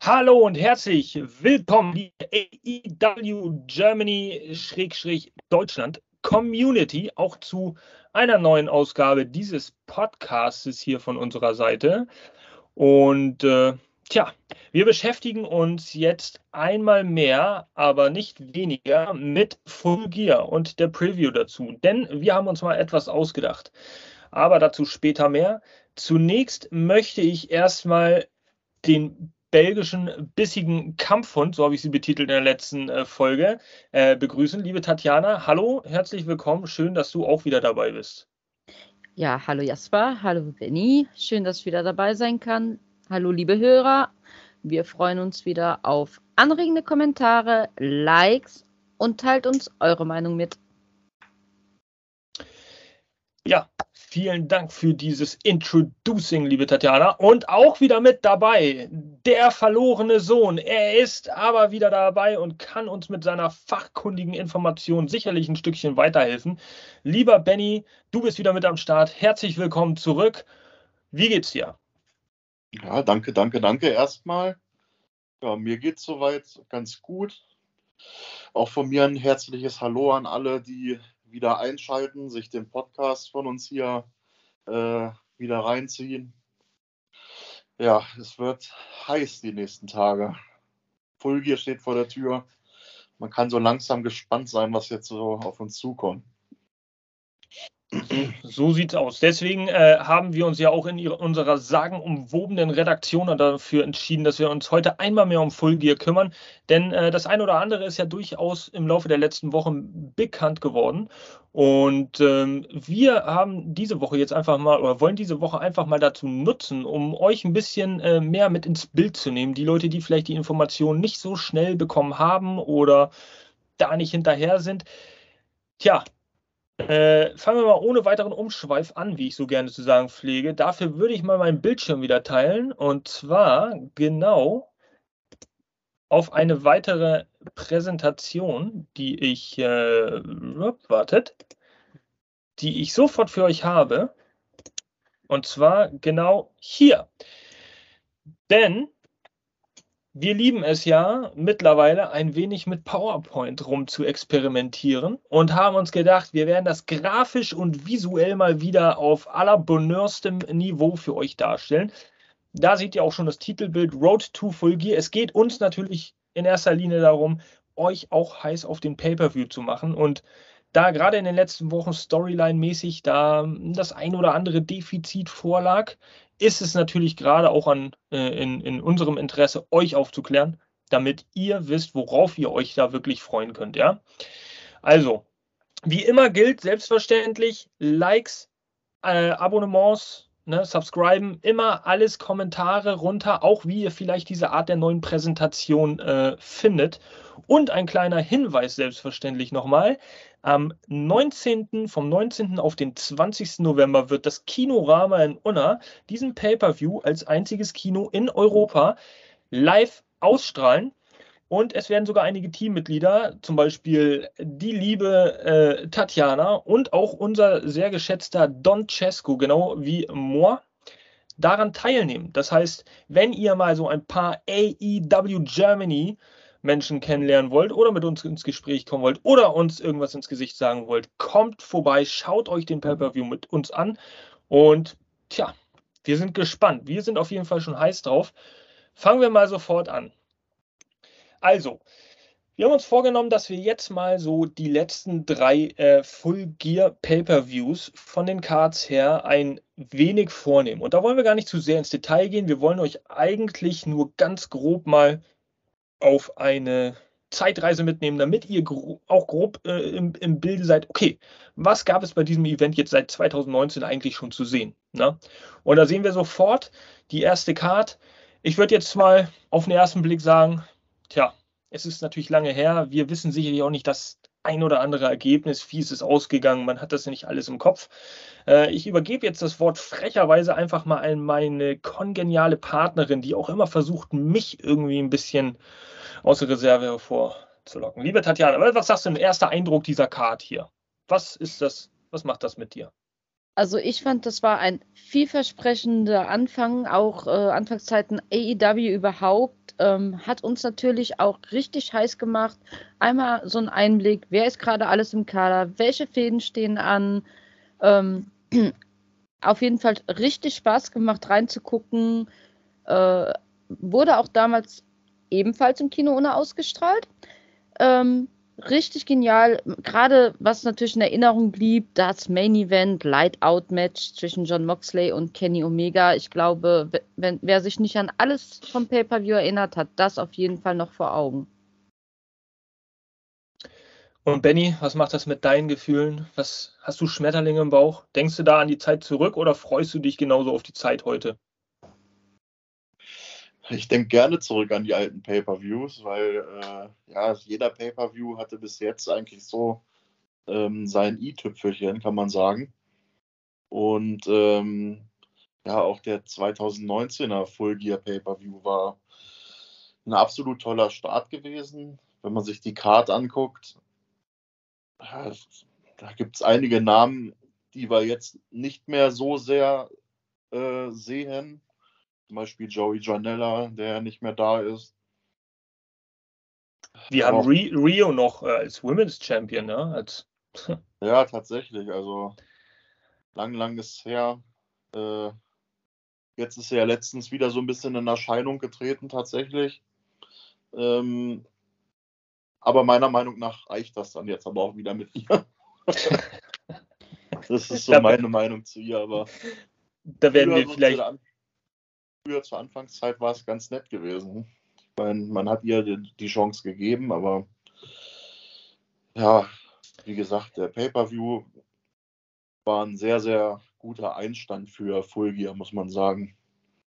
Hallo und herzlich willkommen, liebe AEW Germany-Deutschland Community, auch zu einer neuen Ausgabe dieses Podcasts hier von unserer Seite. Und äh, tja, wir beschäftigen uns jetzt einmal mehr, aber nicht weniger mit Full Gear und der Preview dazu. Denn wir haben uns mal etwas ausgedacht. Aber dazu später mehr. Zunächst möchte ich erstmal den belgischen bissigen Kampfhund, so habe ich sie betitelt in der letzten äh, Folge, äh, begrüßen. Liebe Tatjana, hallo, herzlich willkommen. Schön, dass du auch wieder dabei bist. Ja, hallo Jasper, hallo Benny. Schön, dass ich wieder dabei sein kann. Hallo liebe Hörer. Wir freuen uns wieder auf anregende Kommentare, Likes und teilt uns eure Meinung mit. Ja, vielen Dank für dieses Introducing, liebe Tatjana. Und auch wieder mit dabei der verlorene Sohn. Er ist aber wieder dabei und kann uns mit seiner fachkundigen Information sicherlich ein Stückchen weiterhelfen. Lieber Benny, du bist wieder mit am Start. Herzlich willkommen zurück. Wie geht's dir? Ja, danke, danke, danke erstmal. Ja, mir geht's soweit ganz gut. Auch von mir ein herzliches Hallo an alle, die wieder einschalten, sich den Podcast von uns hier äh, wieder reinziehen. Ja, es wird heiß die nächsten Tage. Fulgier steht vor der Tür. Man kann so langsam gespannt sein, was jetzt so auf uns zukommt. So sieht's aus. Deswegen äh, haben wir uns ja auch in ihrer, unserer sagenumwobenen Redaktion dafür entschieden, dass wir uns heute einmal mehr um Full Gear kümmern. Denn äh, das eine oder andere ist ja durchaus im Laufe der letzten Wochen bekannt geworden. Und ähm, wir haben diese Woche jetzt einfach mal oder wollen diese Woche einfach mal dazu nutzen, um euch ein bisschen äh, mehr mit ins Bild zu nehmen. Die Leute, die vielleicht die Informationen nicht so schnell bekommen haben oder da nicht hinterher sind. Tja, äh, fangen wir mal ohne weiteren Umschweif an, wie ich so gerne zu sagen pflege. Dafür würde ich mal meinen Bildschirm wieder teilen und zwar genau auf eine weitere Präsentation, die ich, äh, wartet, die ich sofort für euch habe. Und zwar genau hier. Denn wir lieben es ja mittlerweile ein wenig mit PowerPoint rum zu experimentieren und haben uns gedacht, wir werden das grafisch und visuell mal wieder auf allerbonheurstem Niveau für euch darstellen. Da seht ihr auch schon das Titelbild Road to Full Gear. Es geht uns natürlich in erster Linie darum, euch auch heiß auf den Pay-per-View zu machen und da gerade in den letzten Wochen Storyline-mäßig da das ein oder andere Defizit vorlag, ist es natürlich gerade auch an, äh, in, in unserem Interesse, euch aufzuklären, damit ihr wisst, worauf ihr euch da wirklich freuen könnt. Ja? Also, wie immer gilt selbstverständlich Likes, äh, Abonnements, ne, subscriben, immer alles Kommentare runter, auch wie ihr vielleicht diese Art der neuen Präsentation äh, findet. Und ein kleiner Hinweis selbstverständlich nochmal. Am 19., vom 19. auf den 20. November wird das Kinorama in Unna diesen Pay-Per-View als einziges Kino in Europa live ausstrahlen. Und es werden sogar einige Teammitglieder, zum Beispiel die liebe äh, Tatjana und auch unser sehr geschätzter Don Cesco, genau wie moi, daran teilnehmen. Das heißt, wenn ihr mal so ein paar AEW Germany Menschen kennenlernen wollt oder mit uns ins Gespräch kommen wollt oder uns irgendwas ins Gesicht sagen wollt, kommt vorbei, schaut euch den Pay-Per-View mit uns an und tja, wir sind gespannt. Wir sind auf jeden Fall schon heiß drauf. Fangen wir mal sofort an. Also, wir haben uns vorgenommen, dass wir jetzt mal so die letzten drei äh, Full Gear Pay-per-Views von den Cards her ein wenig vornehmen. Und da wollen wir gar nicht zu sehr ins Detail gehen. Wir wollen euch eigentlich nur ganz grob mal auf eine Zeitreise mitnehmen, damit ihr gro auch grob äh, im, im, Bilde seid, okay, was gab es bei diesem Event jetzt seit 2019 eigentlich schon zu sehen? Ne? Und da sehen wir sofort die erste Card. Ich würde jetzt mal auf den ersten Blick sagen, tja, es ist natürlich lange her. Wir wissen sicherlich auch nicht das ein oder andere Ergebnis, wie ist ausgegangen. Man hat das nicht alles im Kopf. Äh, ich übergebe jetzt das Wort frecherweise einfach mal an meine kongeniale Partnerin, die auch immer versucht, mich irgendwie ein bisschen aus der Reserve hervorzulocken. Liebe Tatjana, was sagst du im erster Eindruck dieser Card hier? Was ist das? Was macht das mit dir? Also ich fand, das war ein vielversprechender Anfang, auch äh, Anfangszeiten AEW überhaupt ähm, hat uns natürlich auch richtig heiß gemacht. Einmal so ein Einblick, wer ist gerade alles im Kader, welche Fäden stehen an. Ähm, auf jeden Fall richtig Spaß gemacht reinzugucken. Äh, wurde auch damals ebenfalls im Kino ohne ausgestrahlt. Ähm, richtig genial. Gerade was natürlich in Erinnerung blieb, das Main Event, Light Out Match zwischen John Moxley und Kenny Omega. Ich glaube, wenn, wer sich nicht an alles vom Pay-Per-View erinnert, hat das auf jeden Fall noch vor Augen. Und Benny, was macht das mit deinen Gefühlen? Was hast du Schmetterlinge im Bauch? Denkst du da an die Zeit zurück oder freust du dich genauso auf die Zeit heute? Ich denke gerne zurück an die alten Pay-per-Views, weil äh, ja, jeder Pay-per-View hatte bis jetzt eigentlich so ähm, sein i-Tüpfelchen, kann man sagen. Und ähm, ja, auch der 2019er Full Gear Pay-per-View war ein absolut toller Start gewesen. Wenn man sich die Card anguckt, ja, da gibt es einige Namen, die wir jetzt nicht mehr so sehr äh, sehen zum Beispiel Joey Janella, der nicht mehr da ist. Wir Aber haben Rio noch äh, als Women's Champion, ne? Als ja, tatsächlich. Also lang, lang ist her. Äh, jetzt ist er ja letztens wieder so ein bisschen in Erscheinung getreten, tatsächlich. Ähm, aber meiner Meinung nach reicht das dann jetzt aber auch wieder mit ihr. das ist so meine Meinung zu ihr, aber. Da werden wir vielleicht früher zur Anfangszeit war es ganz nett gewesen. Ich meine, man hat ihr die Chance gegeben, aber ja, wie gesagt, der Pay-Per-View war ein sehr, sehr guter Einstand für Full Gear, muss man sagen.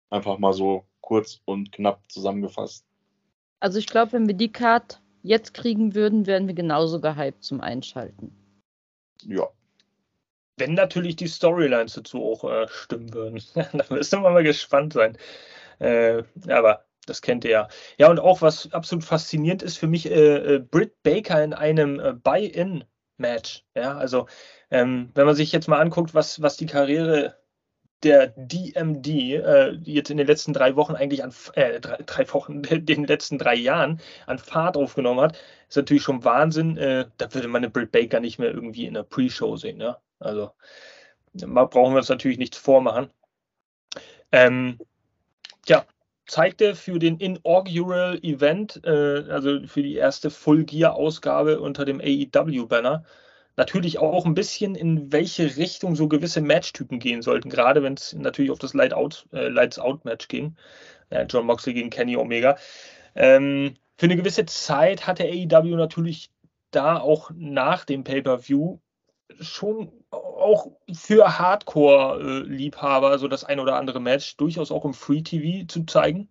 Einfach mal so kurz und knapp zusammengefasst. Also ich glaube, wenn wir die Card jetzt kriegen würden, wären wir genauso gehypt zum Einschalten. Ja. Wenn natürlich die Storylines dazu auch äh, stimmen würden. da müssen wir mal gespannt sein. Äh, aber das kennt ihr ja. Ja, und auch was absolut faszinierend ist für mich, äh, äh Britt Baker in einem äh, Buy-In-Match. Ja, also ähm, wenn man sich jetzt mal anguckt, was, was die Karriere der DMD äh, jetzt in den letzten drei Wochen eigentlich an äh, drei, drei, Wochen, den letzten drei Jahren an Fahrt aufgenommen hat, ist natürlich schon Wahnsinn. Äh, da würde man eine Britt Baker nicht mehr irgendwie in der Pre-Show sehen. Ja? Also brauchen wir uns natürlich nichts vormachen. Ähm, ja, zeigte für den Inaugural Event, äh, also für die erste Full Gear Ausgabe unter dem AEW Banner, natürlich auch ein bisschen, in welche Richtung so gewisse Matchtypen gehen sollten, gerade wenn es natürlich auf das Light Out, äh, Lights Out Match ging. Ja, John Moxley gegen Kenny Omega. Ähm, für eine gewisse Zeit hatte AEW natürlich da auch nach dem Pay-Per-View schon auch für Hardcore-Liebhaber so das ein oder andere Match durchaus auch im Free TV zu zeigen.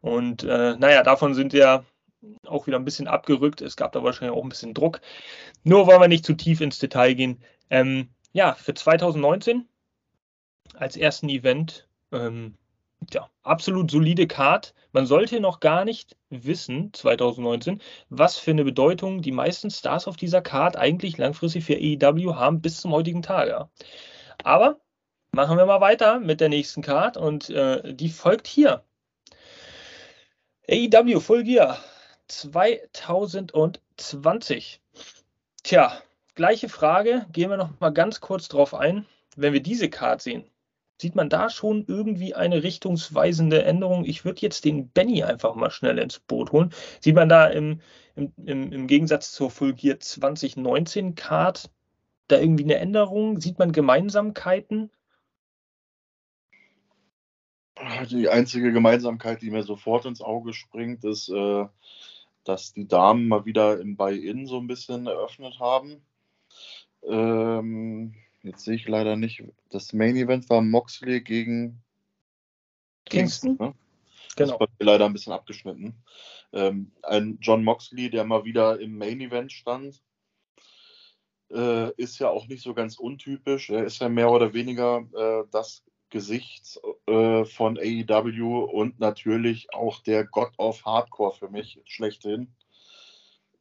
Und äh, naja, davon sind ja auch wieder ein bisschen abgerückt. Es gab da wahrscheinlich auch ein bisschen Druck. Nur wollen wir nicht zu tief ins Detail gehen. Ähm, ja, für 2019 als ersten Event ähm, ja, absolut solide Card. Man sollte noch gar nicht wissen, 2019, was für eine Bedeutung die meisten Stars auf dieser Card eigentlich langfristig für AEW haben bis zum heutigen Tage. Aber machen wir mal weiter mit der nächsten Card und äh, die folgt hier. AEW Full Gear 2020. Tja, gleiche Frage, gehen wir noch mal ganz kurz drauf ein. Wenn wir diese Card sehen, Sieht man da schon irgendwie eine richtungsweisende Änderung? Ich würde jetzt den Benny einfach mal schnell ins Boot holen. Sieht man da im, im, im, Gegensatz zur Full Gear 2019 Card da irgendwie eine Änderung? Sieht man Gemeinsamkeiten? Die einzige Gemeinsamkeit, die mir sofort ins Auge springt, ist, äh, dass die Damen mal wieder im Buy-In so ein bisschen eröffnet haben. Ähm, Jetzt sehe ich leider nicht. Das Main Event war Moxley gegen Kingston. Kingston ne? Genau. Das war leider ein bisschen abgeschnitten. Ähm, ein John Moxley, der mal wieder im Main Event stand, äh, ist ja auch nicht so ganz untypisch. Er ist ja mehr oder weniger äh, das Gesicht äh, von AEW und natürlich auch der God of Hardcore für mich schlechthin.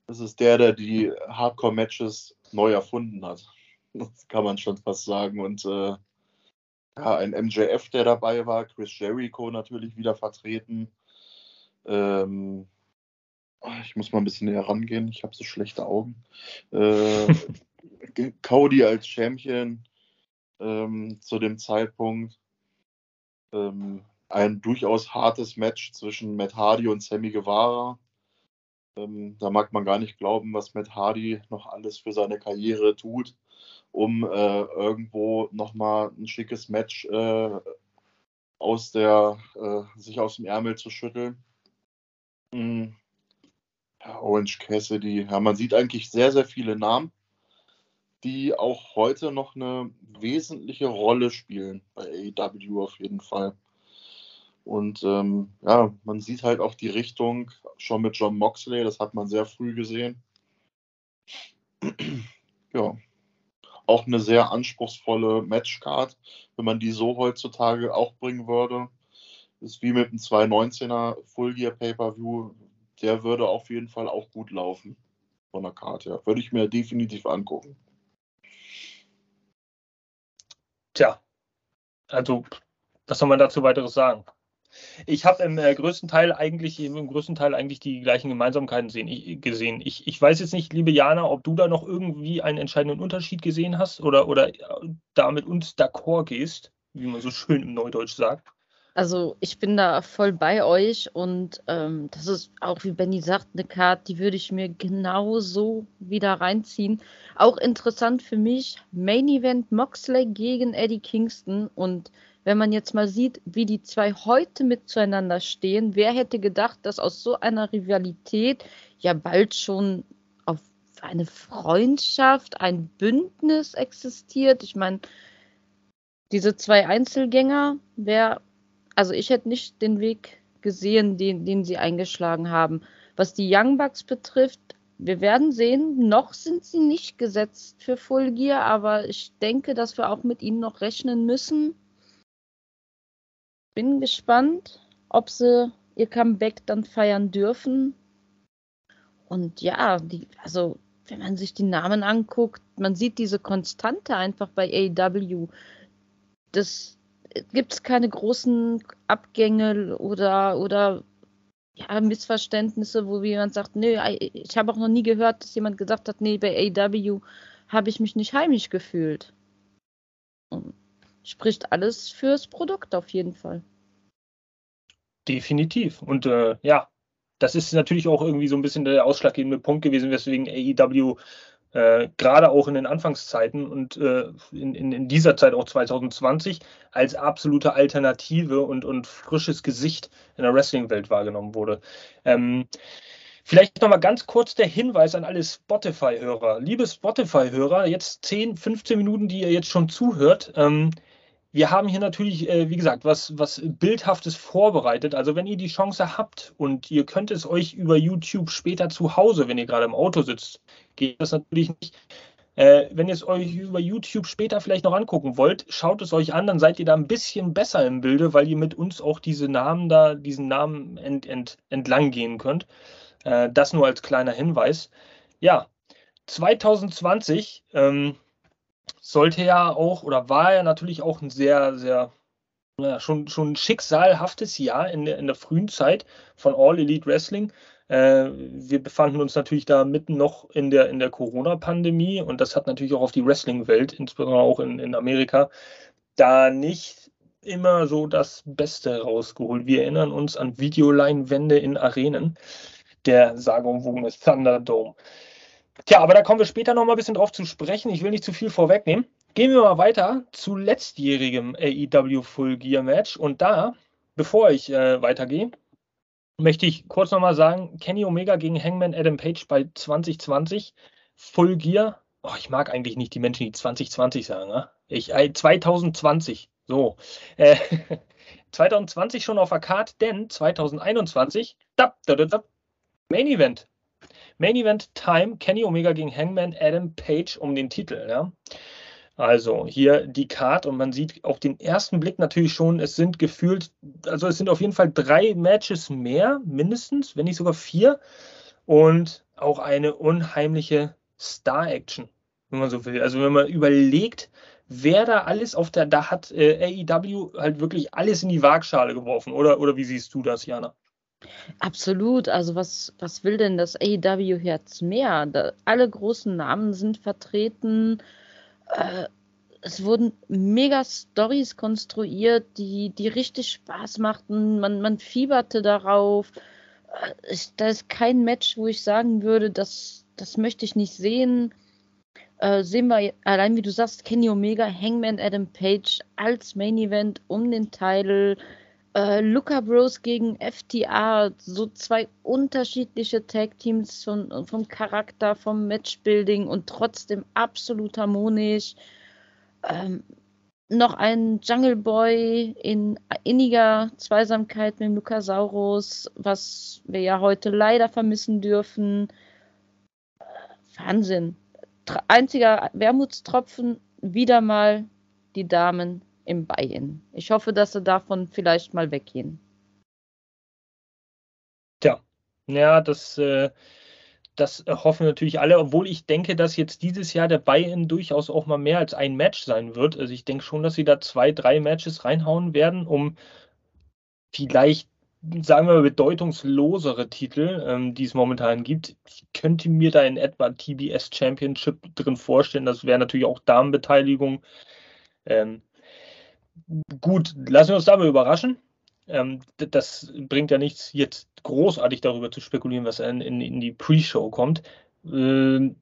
Das ist der, der die Hardcore-Matches neu erfunden hat. Das kann man schon fast sagen. Und äh, ja, ein MJF, der dabei war, Chris Jericho natürlich wieder vertreten. Ähm, ich muss mal ein bisschen näher rangehen, ich habe so schlechte Augen. Äh, Cody als Champion ähm, zu dem Zeitpunkt. Ähm, ein durchaus hartes Match zwischen Matt Hardy und Sammy Guevara. Ähm, da mag man gar nicht glauben, was Matt Hardy noch alles für seine Karriere tut, um äh, irgendwo nochmal ein schickes Match äh, aus der, äh, sich aus dem Ärmel zu schütteln. Mhm. Orange Cassidy, ja, man sieht eigentlich sehr, sehr viele Namen, die auch heute noch eine wesentliche Rolle spielen bei AEW auf jeden Fall. Und ähm, ja, man sieht halt auch die Richtung schon mit John Moxley, das hat man sehr früh gesehen. ja, auch eine sehr anspruchsvolle Matchcard, wenn man die so heutzutage auch bringen würde. Ist wie mit einem 219er Full Gear Pay-Per-View, der würde auf jeden Fall auch gut laufen von der Karte her. Würde ich mir definitiv angucken. Tja, also was soll man dazu weiteres sagen? Ich habe im äh, größten Teil eigentlich im größten Teil eigentlich die gleichen Gemeinsamkeiten sehen, ich, gesehen. Ich, ich weiß jetzt nicht, liebe Jana, ob du da noch irgendwie einen entscheidenden Unterschied gesehen hast oder, oder äh, da mit uns d'accord gehst, wie man so schön im Neudeutsch sagt. Also ich bin da voll bei euch und ähm, das ist auch, wie Benny sagt, eine Karte, die würde ich mir genau so wieder reinziehen. Auch interessant für mich, Main Event Moxley gegen Eddie Kingston und wenn man jetzt mal sieht, wie die zwei heute mit zueinander stehen, wer hätte gedacht, dass aus so einer Rivalität ja bald schon auf eine Freundschaft, ein Bündnis existiert? Ich meine, diese zwei Einzelgänger, wer, also ich hätte nicht den Weg gesehen, den, den sie eingeschlagen haben. Was die Young Bucks betrifft, wir werden sehen, noch sind sie nicht gesetzt für Full Gear, aber ich denke, dass wir auch mit ihnen noch rechnen müssen bin gespannt, ob sie ihr Comeback dann feiern dürfen. Und ja, die, also wenn man sich die Namen anguckt, man sieht diese Konstante einfach bei AEW. Das gibt es keine großen Abgänge oder, oder ja, Missverständnisse, wo jemand sagt, nö, ich habe auch noch nie gehört, dass jemand gesagt hat, nee, bei AEW habe ich mich nicht heimisch gefühlt. Und spricht alles fürs Produkt auf jeden Fall. Definitiv. Und äh, ja, das ist natürlich auch irgendwie so ein bisschen der ausschlaggebende Punkt gewesen, weswegen AEW äh, gerade auch in den Anfangszeiten und äh, in, in, in, dieser Zeit auch 2020 als absolute Alternative und, und frisches Gesicht in der Wrestling-Welt wahrgenommen wurde. Ähm, Vielleicht nochmal ganz kurz der Hinweis an alle Spotify-Hörer. Liebe Spotify-Hörer, jetzt 10, 15 Minuten, die ihr jetzt schon zuhört. Ähm, wir haben hier natürlich, äh, wie gesagt, was, was Bildhaftes vorbereitet. Also wenn ihr die Chance habt und ihr könnt es euch über YouTube später zu Hause, wenn ihr gerade im Auto sitzt, geht das natürlich nicht. Äh, wenn ihr es euch über YouTube später vielleicht noch angucken wollt, schaut es euch an, dann seid ihr da ein bisschen besser im Bilde, weil ihr mit uns auch diese Namen da, diesen Namen ent, ent, entlang gehen könnt. Äh, das nur als kleiner Hinweis. Ja, 2020 ähm, sollte ja auch oder war ja natürlich auch ein sehr, sehr, ja, schon, schon ein schicksalhaftes Jahr in der, in der frühen Zeit von All Elite Wrestling. Äh, wir befanden uns natürlich da mitten noch in der, in der Corona-Pandemie und das hat natürlich auch auf die Wrestling-Welt, insbesondere auch in, in Amerika, da nicht immer so das Beste rausgeholt. Wir erinnern uns an Videoleinwände in Arenen, der sagenumwogene Thunderdome. Tja, aber da kommen wir später noch mal ein bisschen drauf zu sprechen. Ich will nicht zu viel vorwegnehmen. Gehen wir mal weiter zu letztjährigem AEW Full Gear Match. Und da, bevor ich äh, weitergehe, möchte ich kurz noch mal sagen: Kenny Omega gegen Hangman Adam Page bei 2020 Full Gear. Oh, ich mag eigentlich nicht die Menschen, die 2020 sagen. Ne? Ich, äh, 2020. So. Äh, 2020 schon auf der Karte, denn 2021 da, da, da, Main Event Main Event Time, Kenny Omega gegen Hangman Adam Page um den Titel. Ja? Also hier die Card und man sieht auf den ersten Blick natürlich schon, es sind gefühlt, also es sind auf jeden Fall drei Matches mehr, mindestens, wenn nicht sogar vier. Und auch eine unheimliche Star-Action, wenn man so will. Also wenn man überlegt, wer da alles auf der, da hat äh, AEW halt wirklich alles in die Waagschale geworfen, oder, oder wie siehst du das, Jana? Absolut. Also was, was will denn das AEW Herz mehr? Da, alle großen Namen sind vertreten. Äh, es wurden mega Stories konstruiert, die, die richtig Spaß machten. Man, man fieberte darauf. Äh, ich, da ist kein Match, wo ich sagen würde, das, das möchte ich nicht sehen. Äh, sehen wir allein, wie du sagst, Kenny Omega, Hangman Adam Page als Main Event um den Titel. Äh, Luca Bros gegen FTA, so zwei unterschiedliche Tag-Teams vom, vom Charakter, vom Matchbuilding und trotzdem absolut harmonisch. Ähm, noch ein Jungle Boy in inniger Zweisamkeit mit Lucasaurus, was wir ja heute leider vermissen dürfen. Wahnsinn. Einziger Wermutstropfen, wieder mal die Damen im Buy-in. Ich hoffe, dass sie davon vielleicht mal weggehen. Tja, ja, das, äh, das hoffen natürlich alle, obwohl ich denke, dass jetzt dieses Jahr der Buy-in durchaus auch mal mehr als ein Match sein wird. Also ich denke schon, dass sie da zwei, drei Matches reinhauen werden, um vielleicht sagen wir mal, bedeutungslosere Titel, ähm, die es momentan gibt. Ich könnte mir da in etwa TBS Championship drin vorstellen. Das wäre natürlich auch Damenbeteiligung. Ähm, gut, lassen wir uns dabei überraschen. Ähm, das bringt ja nichts, jetzt großartig darüber zu spekulieren, was in, in, in die Pre-Show kommt. Ähm,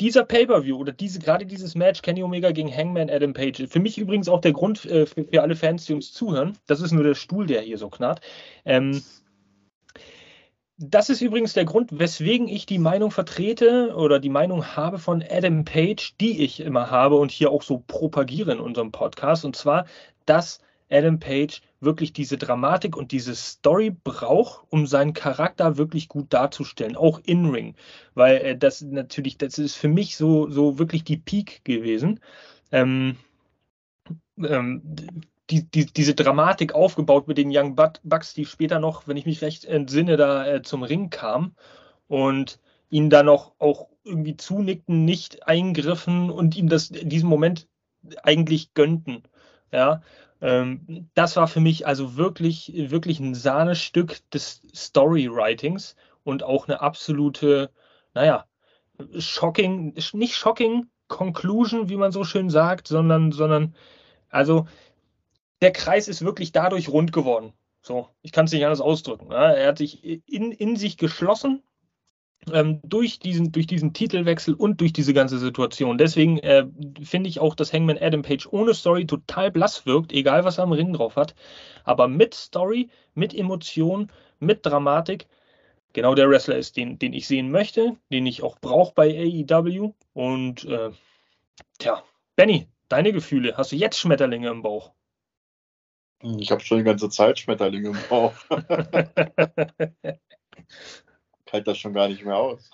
dieser Pay-Per-View oder diese, gerade dieses Match Kenny Omega gegen Hangman Adam Page, für mich übrigens auch der Grund äh, für, für, alle Fans, die uns zuhören, das ist nur der Stuhl, der hier so knarrt. Ähm, das ist übrigens der Grund, weswegen ich die Meinung vertrete oder die Meinung habe von Adam Page, die ich immer habe und hier auch so propagiere in unserem Podcast. Und zwar, dass Adam Page wirklich diese Dramatik und diese Story braucht, um seinen Charakter wirklich gut darzustellen, auch in Ring, weil äh, das natürlich, das ist für mich so, so wirklich die Peak gewesen. Ähm, ähm, die, die, diese Dramatik aufgebaut mit den Young Bucks, die später noch, wenn ich mich recht entsinne, da äh, zum Ring kamen und ihn dann noch auch irgendwie zunickten, nicht eingriffen und ihm das diesen Moment eigentlich gönnten. Ja, ähm, das war für mich also wirklich, wirklich ein Sahnestück des Storywritings und auch eine absolute, naja, shocking, nicht shocking Conclusion, wie man so schön sagt, sondern, sondern, also der Kreis ist wirklich dadurch rund geworden. So, ich kann es nicht anders ausdrücken. Ja. Er hat sich in, in sich geschlossen ähm, durch, diesen, durch diesen Titelwechsel und durch diese ganze Situation. Deswegen äh, finde ich auch, dass Hangman Adam Page ohne Story total blass wirkt, egal was er am Ring drauf hat. Aber mit Story, mit Emotion, mit Dramatik, genau der Wrestler ist, den, den ich sehen möchte, den ich auch brauche bei AEW. Und äh, tja, Benny, deine Gefühle, hast du jetzt Schmetterlinge im Bauch? Ich habe schon die ganze Zeit Schmetterlinge im Bauch. halte das schon gar nicht mehr aus.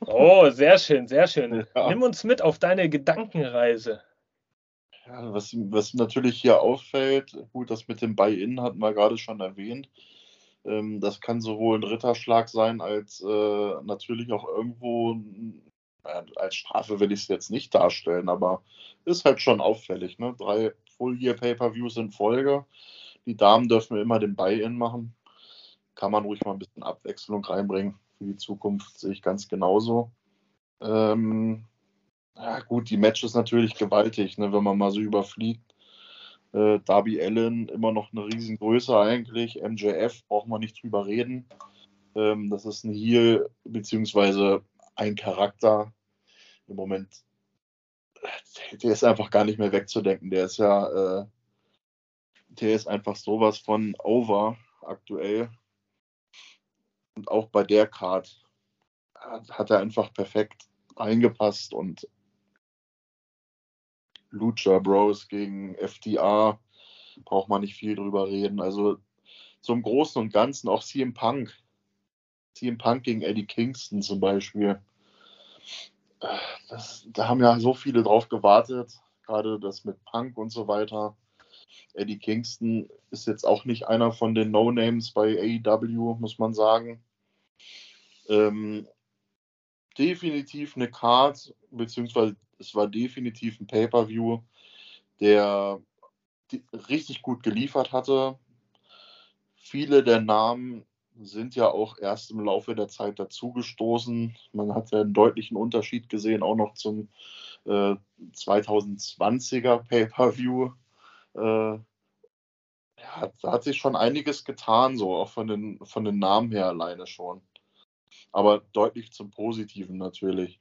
oh, sehr schön, sehr schön. Ja. Nimm uns mit auf deine Gedankenreise. Ja, was, was natürlich hier auffällt, gut, das mit dem Buy-In hatten wir gerade schon erwähnt. Ähm, das kann sowohl ein Ritterschlag sein, als äh, natürlich auch irgendwo, als Strafe will ich es jetzt nicht darstellen, aber ist halt schon auffällig. Ne? Drei Full-Year-Pay-Per-Views in Folge. Die Damen dürfen immer den Buy-In machen kann man ruhig mal ein bisschen Abwechslung reinbringen. Für die Zukunft sehe ich ganz genauso. Ähm, ja, gut, die Matches natürlich gewaltig, ne, wenn man mal so überfliegt. Äh, Darby Allen immer noch eine Riesengröße eigentlich. MJF braucht man nicht drüber reden. Ähm, das ist ein Heal, beziehungsweise ein Charakter. Im Moment, der ist einfach gar nicht mehr wegzudenken. Der ist ja, äh, der ist einfach sowas von over aktuell. Und auch bei der Card hat er einfach perfekt reingepasst und Lucha Bros gegen FDA braucht man nicht viel drüber reden. Also zum Großen und Ganzen auch CM Punk. CM Punk gegen Eddie Kingston zum Beispiel. Das, da haben ja so viele drauf gewartet, gerade das mit Punk und so weiter. Eddie Kingston ist jetzt auch nicht einer von den No-Names bei AEW, muss man sagen. Ähm, definitiv eine Card, beziehungsweise es war definitiv ein Pay-Per-View, der richtig gut geliefert hatte. Viele der Namen sind ja auch erst im Laufe der Zeit dazugestoßen. Man hat ja einen deutlichen Unterschied gesehen, auch noch zum äh, 2020er Pay-Per-View. Äh, ja, da hat sich schon einiges getan, so auch von den, von den Namen her alleine schon. Aber deutlich zum Positiven natürlich.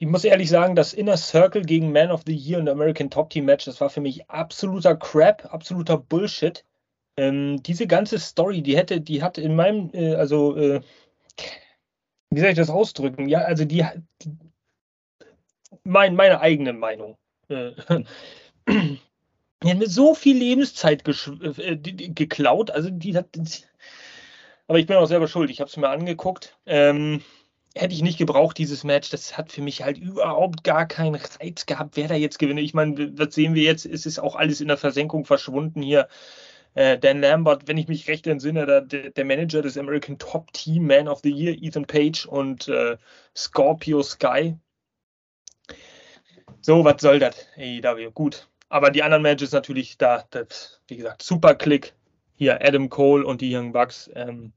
Ich muss ehrlich sagen, das Inner Circle gegen Man of the Year und American Top Team Match, das war für mich absoluter Crap, absoluter Bullshit. Ähm, diese ganze Story, die hätte, die hat in meinem, äh, also, äh, wie soll ich das ausdrücken? Ja, also die, die mein, meine eigene Meinung. Äh, die hat mir so viel Lebenszeit äh, geklaut, also die hat, aber ich bin auch selber schuld, ich habe es mir angeguckt. Ähm, hätte ich nicht gebraucht, dieses Match. Das hat für mich halt überhaupt gar keinen Reiz gehabt, wer da jetzt gewinnt. Ich meine, das sehen wir jetzt, es ist auch alles in der Versenkung verschwunden hier. Äh, Dan Lambert, wenn ich mich recht entsinne, der, der, Manager des American Top Team Man of the Year, Ethan Page und äh, Scorpio Sky. So, was soll das? AEW, gut. Aber die anderen Matches natürlich da, das, wie gesagt, super Klick. Hier Adam Cole und die Young Bucks. Ähm,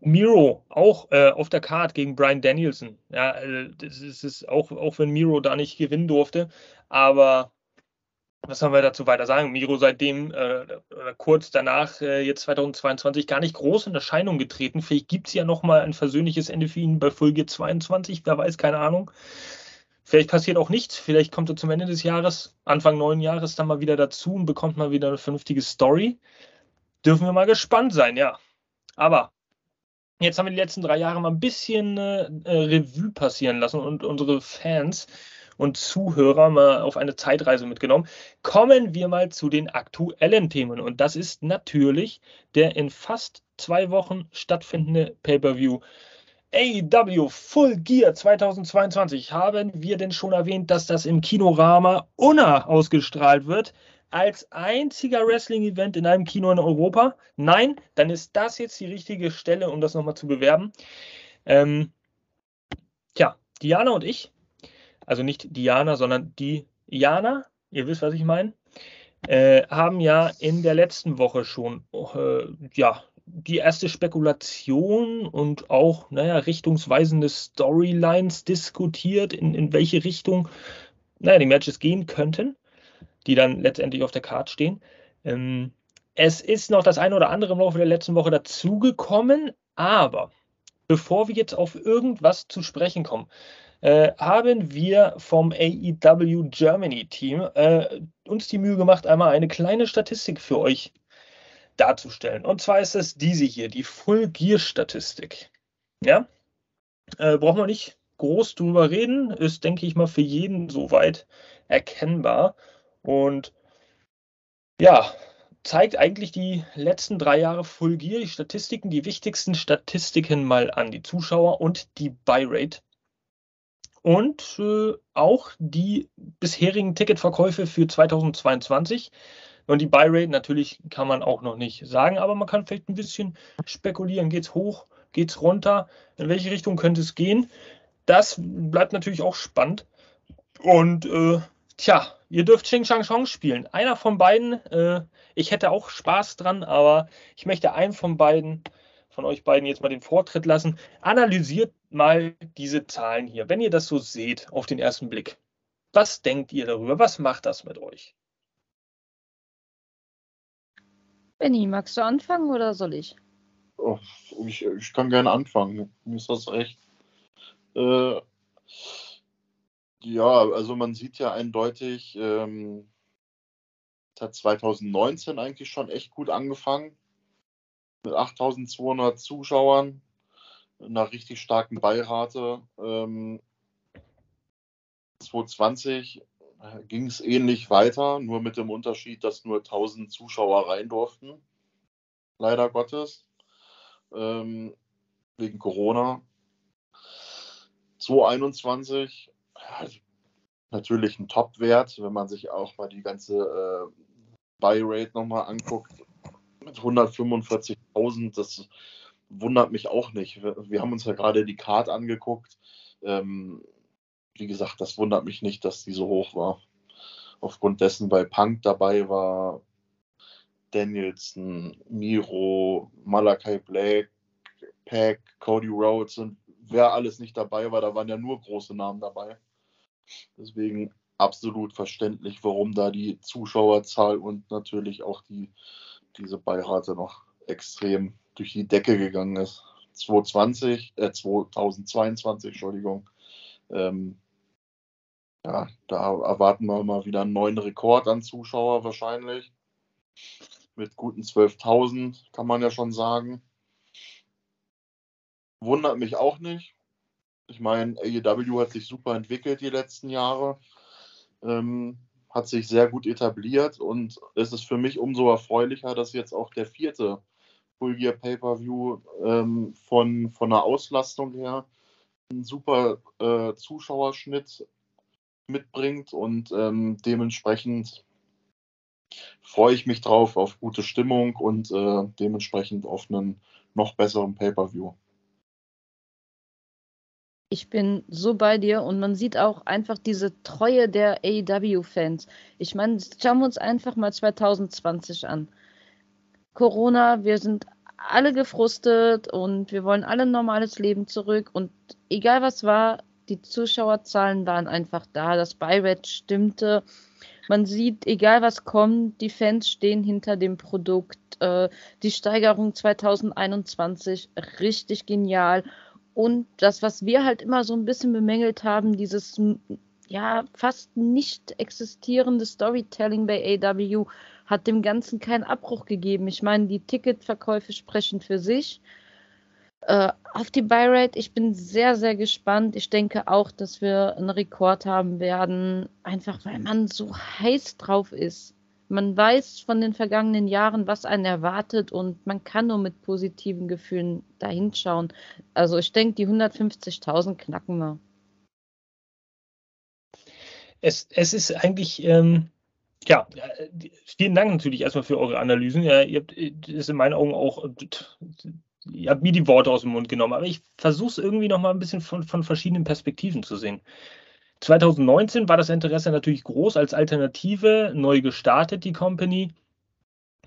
Miro auch äh, auf der Card gegen Brian Danielson. Ja, äh, das ist, ist auch, auch wenn Miro da nicht gewinnen durfte. Aber was haben wir dazu weiter sagen? Miro seitdem äh, kurz danach, äh, jetzt 2022, gar nicht groß in Erscheinung getreten. Vielleicht gibt es ja nochmal ein versöhnliches Ende für ihn bei Folge 22, wer weiß, keine Ahnung. Vielleicht passiert auch nichts. Vielleicht kommt er zum Ende des Jahres, Anfang neuen Jahres, dann mal wieder dazu und bekommt mal wieder eine vernünftige Story. Dürfen wir mal gespannt sein, ja. Aber Jetzt haben wir die letzten drei Jahre mal ein bisschen äh, äh, Revue passieren lassen und unsere Fans und Zuhörer mal auf eine Zeitreise mitgenommen. Kommen wir mal zu den aktuellen Themen. Und das ist natürlich der in fast zwei Wochen stattfindende Pay-Per-View. AEW Full Gear 2022. Haben wir denn schon erwähnt, dass das im Kinorama Unna ausgestrahlt wird? als einziger Wrestling-Event in einem Kino in Europa? Nein, dann ist das jetzt die richtige Stelle, um das nochmal zu bewerben. Ähm, tja, Diana und ich, also nicht Diana, sondern Diana, ihr wisst, was ich meine, äh, haben ja in der letzten Woche schon äh, ja, die erste Spekulation und auch, naja, richtungsweisende Storylines diskutiert, in, in welche Richtung, naja, die Matches gehen könnten die dann letztendlich auf der Karte stehen. Ähm, es ist noch das eine oder andere im Laufe der letzten Woche dazugekommen, aber bevor wir jetzt auf irgendwas zu sprechen kommen, äh, haben wir vom AEW Germany Team äh, uns die Mühe gemacht, einmal eine kleine Statistik für euch darzustellen. Und zwar ist es diese hier, die Full Gear Statistik. Ja, äh, brauchen wir nicht groß drüber reden, ist, denke ich mal, für jeden soweit erkennbar. Und ja, zeigt eigentlich die letzten drei Jahre Full Gear, die Statistiken, die wichtigsten Statistiken mal an, die Zuschauer und die Buy-Rate. Und äh, auch die bisherigen Ticketverkäufe für 2022. Und die Buy-Rate natürlich kann man auch noch nicht sagen, aber man kann vielleicht ein bisschen spekulieren. Geht es hoch, geht es runter? In welche Richtung könnte es gehen? Das bleibt natürlich auch spannend. Und äh, tja, Ihr dürft Xing Shang Chong spielen. Einer von beiden, äh, ich hätte auch Spaß dran, aber ich möchte einen von beiden, von euch beiden jetzt mal den Vortritt lassen. Analysiert mal diese Zahlen hier, wenn ihr das so seht auf den ersten Blick. Was denkt ihr darüber? Was macht das mit euch? Benny, magst du anfangen oder soll ich? Oh, ich, ich, kann gerne anfangen. Mir ist das recht. Äh, ja, also man sieht ja eindeutig, ähm, es hat 2019 eigentlich schon echt gut angefangen. Mit 8200 Zuschauern, einer richtig starken Beirate. Ähm, 2020 ging es ähnlich weiter, nur mit dem Unterschied, dass nur 1000 Zuschauer rein durften. Leider Gottes. Ähm, wegen Corona. 2021 natürlich ein Top-Wert, wenn man sich auch mal die ganze äh, Buy-Rate nochmal anguckt. Mit 145.000, das wundert mich auch nicht. Wir, wir, haben uns ja gerade die Card angeguckt. Ähm, wie gesagt, das wundert mich nicht, dass die so hoch war. Aufgrund dessen, weil Punk dabei war, Danielson, Miro, Malakai Black, Pack, Cody Rhodes und wer alles nicht dabei war, da waren ja nur große Namen dabei. Deswegen absolut verständlich, warum da die Zuschauerzahl und natürlich auch die, diese Beirate noch extrem durch die Decke gegangen ist. 2020, äh, 2022, Entschuldigung. Ähm, ja, da erwarten wir mal wieder einen neuen Rekord an Zuschauer wahrscheinlich. Mit guten 12.000, kann man ja schon sagen. Wundert mich auch nicht. Ich meine, AEW hat sich super entwickelt die letzten Jahre. Ähm, hat sich sehr gut etabliert und es ist für mich umso erfreulicher, dass jetzt auch der vierte Full Gear Pay-Per-View ähm, von, von der Auslastung her einen super äh, Zuschauerschnitt mitbringt und ähm, dementsprechend freue ich mich drauf auf gute Stimmung und äh, dementsprechend auf einen noch besseren Pay-per-View. Ich bin so bei dir und man sieht auch einfach diese Treue der AEW-Fans. Ich meine, schauen wir uns einfach mal 2020 an. Corona, wir sind alle gefrustet und wir wollen alle ein normales Leben zurück und egal was war, die Zuschauerzahlen waren einfach da, das Buyrate stimmte. Man sieht, egal was kommt, die Fans stehen hinter dem Produkt. Äh, die Steigerung 2021 richtig genial. Und das, was wir halt immer so ein bisschen bemängelt haben, dieses ja fast nicht existierende Storytelling bei AW, hat dem Ganzen keinen Abbruch gegeben. Ich meine, die Ticketverkäufe sprechen für sich. Äh, auf die Buy-Rate, ich bin sehr, sehr gespannt. Ich denke auch, dass wir einen Rekord haben werden, einfach weil man so heiß drauf ist. Man weiß von den vergangenen Jahren, was einen erwartet und man kann nur mit positiven Gefühlen dahinschauen. Also ich denke, die 150.000 knacken wir. Es, es ist eigentlich, ähm, ja, vielen Dank natürlich erstmal für eure Analysen. Ja, ihr habt das in meinen Augen auch ihr habt mir die Worte aus dem Mund genommen, aber ich versuche es irgendwie nochmal ein bisschen von, von verschiedenen Perspektiven zu sehen. 2019 war das Interesse natürlich groß als Alternative, neu gestartet die Company.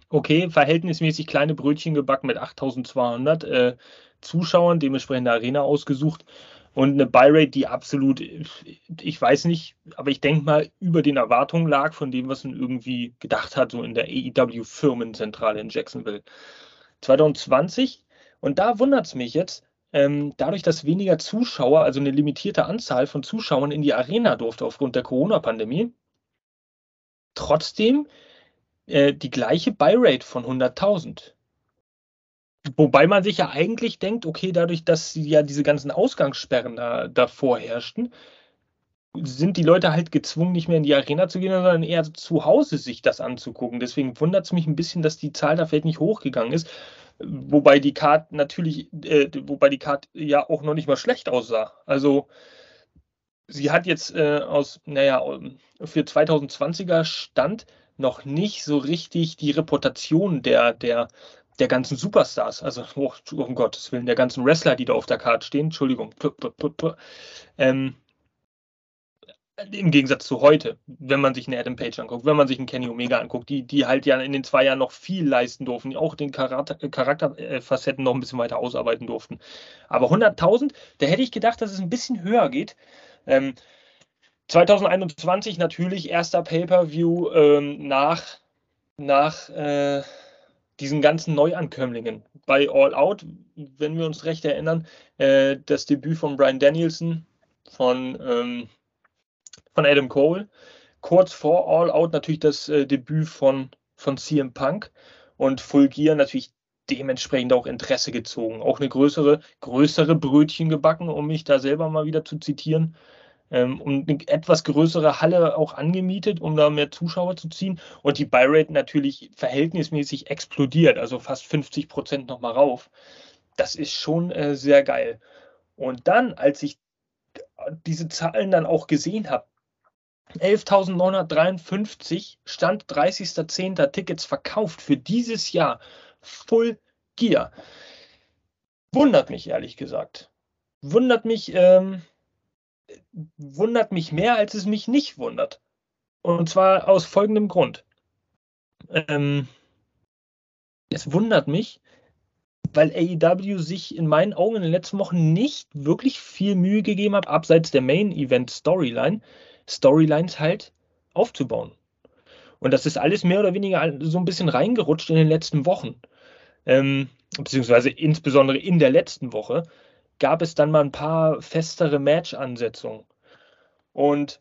Okay, verhältnismäßig kleine Brötchen gebacken mit 8200 äh, Zuschauern, dementsprechend eine Arena ausgesucht und eine Buy-Rate, die absolut, ich weiß nicht, aber ich denke mal, über den Erwartungen lag von dem, was man irgendwie gedacht hat, so in der AEW-Firmenzentrale in Jacksonville. 2020 und da wundert es mich jetzt, ähm, dadurch, dass weniger Zuschauer, also eine limitierte Anzahl von Zuschauern in die Arena durfte aufgrund der Corona-Pandemie, trotzdem äh, die gleiche Buy-Rate von 100.000. Wobei man sich ja eigentlich denkt, okay, dadurch, dass ja diese ganzen Ausgangssperren da, davor herrschten, sind die Leute halt gezwungen, nicht mehr in die Arena zu gehen, sondern eher zu Hause sich das anzugucken. Deswegen wundert es mich ein bisschen, dass die Zahl da vielleicht nicht hochgegangen ist. Wobei die Karte natürlich, äh, wobei die Karte ja auch noch nicht mal schlecht aussah. Also sie hat jetzt äh, aus, naja, für 2020er Stand noch nicht so richtig die Reputation der, der, der ganzen Superstars, also oh, um Gottes Willen, der ganzen Wrestler, die da auf der Karte stehen, Entschuldigung, ähm, im Gegensatz zu heute, wenn man sich einen Adam Page anguckt, wenn man sich einen Kenny Omega anguckt, die, die halt ja in den zwei Jahren noch viel leisten durften, die auch den Charakter, Charakterfacetten noch ein bisschen weiter ausarbeiten durften. Aber 100.000, da hätte ich gedacht, dass es ein bisschen höher geht. Ähm, 2021 natürlich erster Pay-Per-View ähm, nach, nach äh, diesen ganzen Neuankömmlingen. Bei All Out, wenn wir uns recht erinnern, äh, das Debüt von Brian Danielson, von ähm, von Adam Cole. Kurz vor All Out natürlich das äh, Debüt von, von CM Punk und Full Gear natürlich dementsprechend auch Interesse gezogen. Auch eine größere, größere Brötchen gebacken, um mich da selber mal wieder zu zitieren. Ähm, und eine etwas größere Halle auch angemietet, um da mehr Zuschauer zu ziehen. Und die Buy-Rate natürlich verhältnismäßig explodiert, also fast 50 Prozent nochmal rauf. Das ist schon äh, sehr geil. Und dann, als ich diese Zahlen dann auch gesehen habe, 11.953 Stand 30.10. Tickets verkauft für dieses Jahr. Full Gear. Wundert mich ehrlich gesagt. Wundert mich, ähm, wundert mich mehr, als es mich nicht wundert. Und zwar aus folgendem Grund. Ähm, es wundert mich, weil AEW sich in meinen Augen in den letzten Wochen nicht wirklich viel Mühe gegeben hat, abseits der Main-Event-Storyline, Storylines halt aufzubauen. Und das ist alles mehr oder weniger so ein bisschen reingerutscht in den letzten Wochen. Ähm, beziehungsweise insbesondere in der letzten Woche gab es dann mal ein paar festere Match-Ansetzungen. Und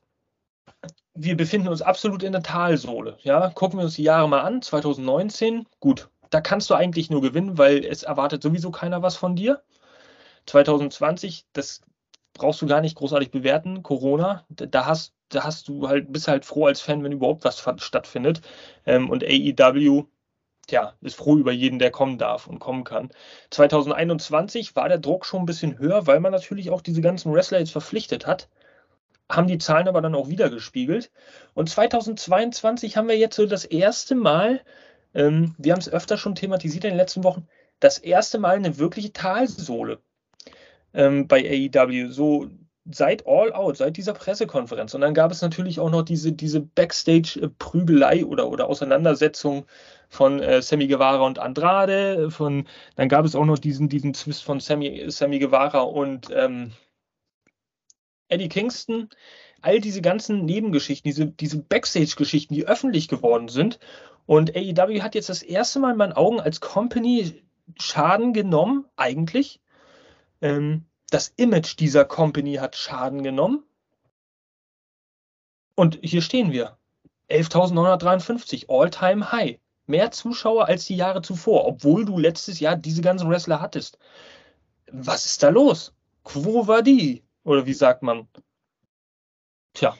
wir befinden uns absolut in der Talsohle. Ja, gucken wir uns die Jahre mal an. 2019, gut, da kannst du eigentlich nur gewinnen, weil es erwartet sowieso keiner was von dir. 2020, das brauchst du gar nicht großartig bewerten. Corona, da hast, da hast du halt, bist halt froh als Fan, wenn überhaupt was stattfindet. Ähm, und AEW, tja, ist froh über jeden, der kommen darf und kommen kann. 2021 war der Druck schon ein bisschen höher, weil man natürlich auch diese ganzen Wrestler jetzt verpflichtet hat haben die Zahlen aber dann auch wieder gespiegelt. Und 2022 haben wir jetzt so das erste Mal, ähm, wir haben es öfter schon thematisiert in den letzten Wochen, das erste Mal eine wirkliche Talsohle ähm, bei AEW. So seit All Out, seit dieser Pressekonferenz. Und dann gab es natürlich auch noch diese, diese Backstage-Prügelei oder, oder Auseinandersetzung von äh, Sammy Guevara und Andrade. Von, dann gab es auch noch diesen, diesen Twist von Sammy, Sammy Guevara und ähm, Eddie Kingston, all diese ganzen Nebengeschichten, diese, diese Backstage-Geschichten, die öffentlich geworden sind. Und AEW hat jetzt das erste Mal in meinen Augen als Company Schaden genommen, eigentlich. Ähm, das Image dieser Company hat Schaden genommen. Und hier stehen wir. 11.953, All-Time High. Mehr Zuschauer als die Jahre zuvor, obwohl du letztes Jahr diese ganzen Wrestler hattest. Was ist da los? Quo war die? Oder wie sagt man? Tja.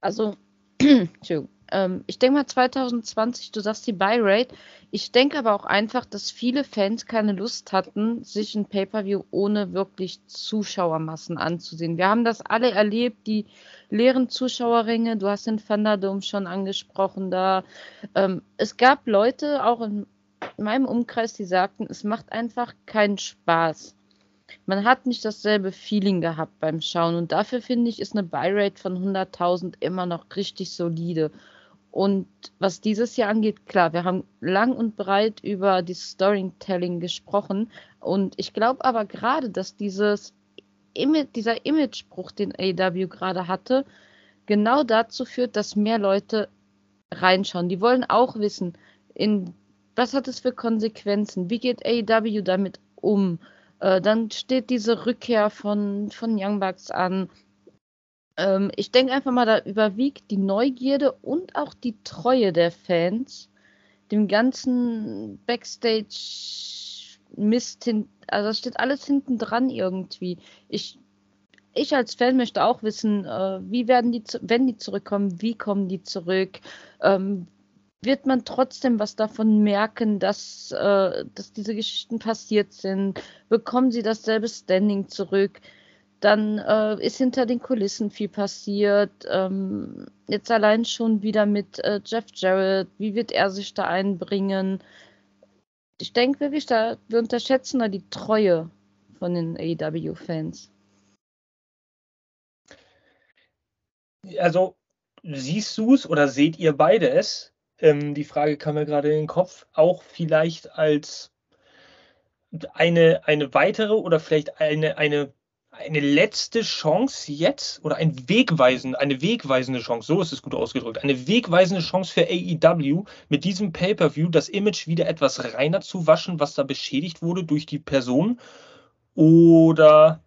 Also, Entschuldigung. Ähm, ich denke mal 2020, du sagst die Buy-Rate. Ich denke aber auch einfach, dass viele Fans keine Lust hatten, sich ein Pay-Per-View ohne wirklich Zuschauermassen anzusehen. Wir haben das alle erlebt, die leeren Zuschauerringe. Du hast den Thunderdome schon angesprochen da. Ähm, es gab Leute, auch in meinem Umkreis, die sagten, es macht einfach keinen Spaß man hat nicht dasselbe Feeling gehabt beim Schauen. Und dafür finde ich, ist eine Buy-Rate von 100.000 immer noch richtig solide. Und was dieses Jahr angeht, klar, wir haben lang und breit über die Storytelling gesprochen. Und ich glaube aber gerade, dass dieses dieser Imagebruch, den AEW gerade hatte, genau dazu führt, dass mehr Leute reinschauen. Die wollen auch wissen, in was hat es für Konsequenzen? Wie geht AEW damit um? Äh, dann steht diese Rückkehr von, von Young Bucks an. Ähm, ich denke einfach mal, da überwiegt die Neugierde und auch die Treue der Fans dem ganzen Backstage-Mist hin. Also das steht alles hinten dran irgendwie. Ich, ich als Fan möchte auch wissen, äh, wie werden die, wenn die zurückkommen, wie kommen die zurück, ähm, wird man trotzdem was davon merken, dass, äh, dass diese Geschichten passiert sind. Bekommen sie dasselbe Standing zurück. Dann äh, ist hinter den Kulissen viel passiert. Ähm, jetzt allein schon wieder mit äh, Jeff Jarrett. Wie wird er sich da einbringen? Ich denke wirklich, da, wir unterschätzen da die Treue von den AEW-Fans. Also siehst du es oder seht ihr beide es? Ähm, die Frage kam mir gerade in den Kopf, auch vielleicht als eine, eine weitere oder vielleicht eine, eine, eine letzte Chance jetzt oder ein wegweisen, eine wegweisende Chance, so ist es gut ausgedrückt, eine wegweisende Chance für AEW mit diesem Pay-per-View das Image wieder etwas reiner zu waschen, was da beschädigt wurde durch die Person oder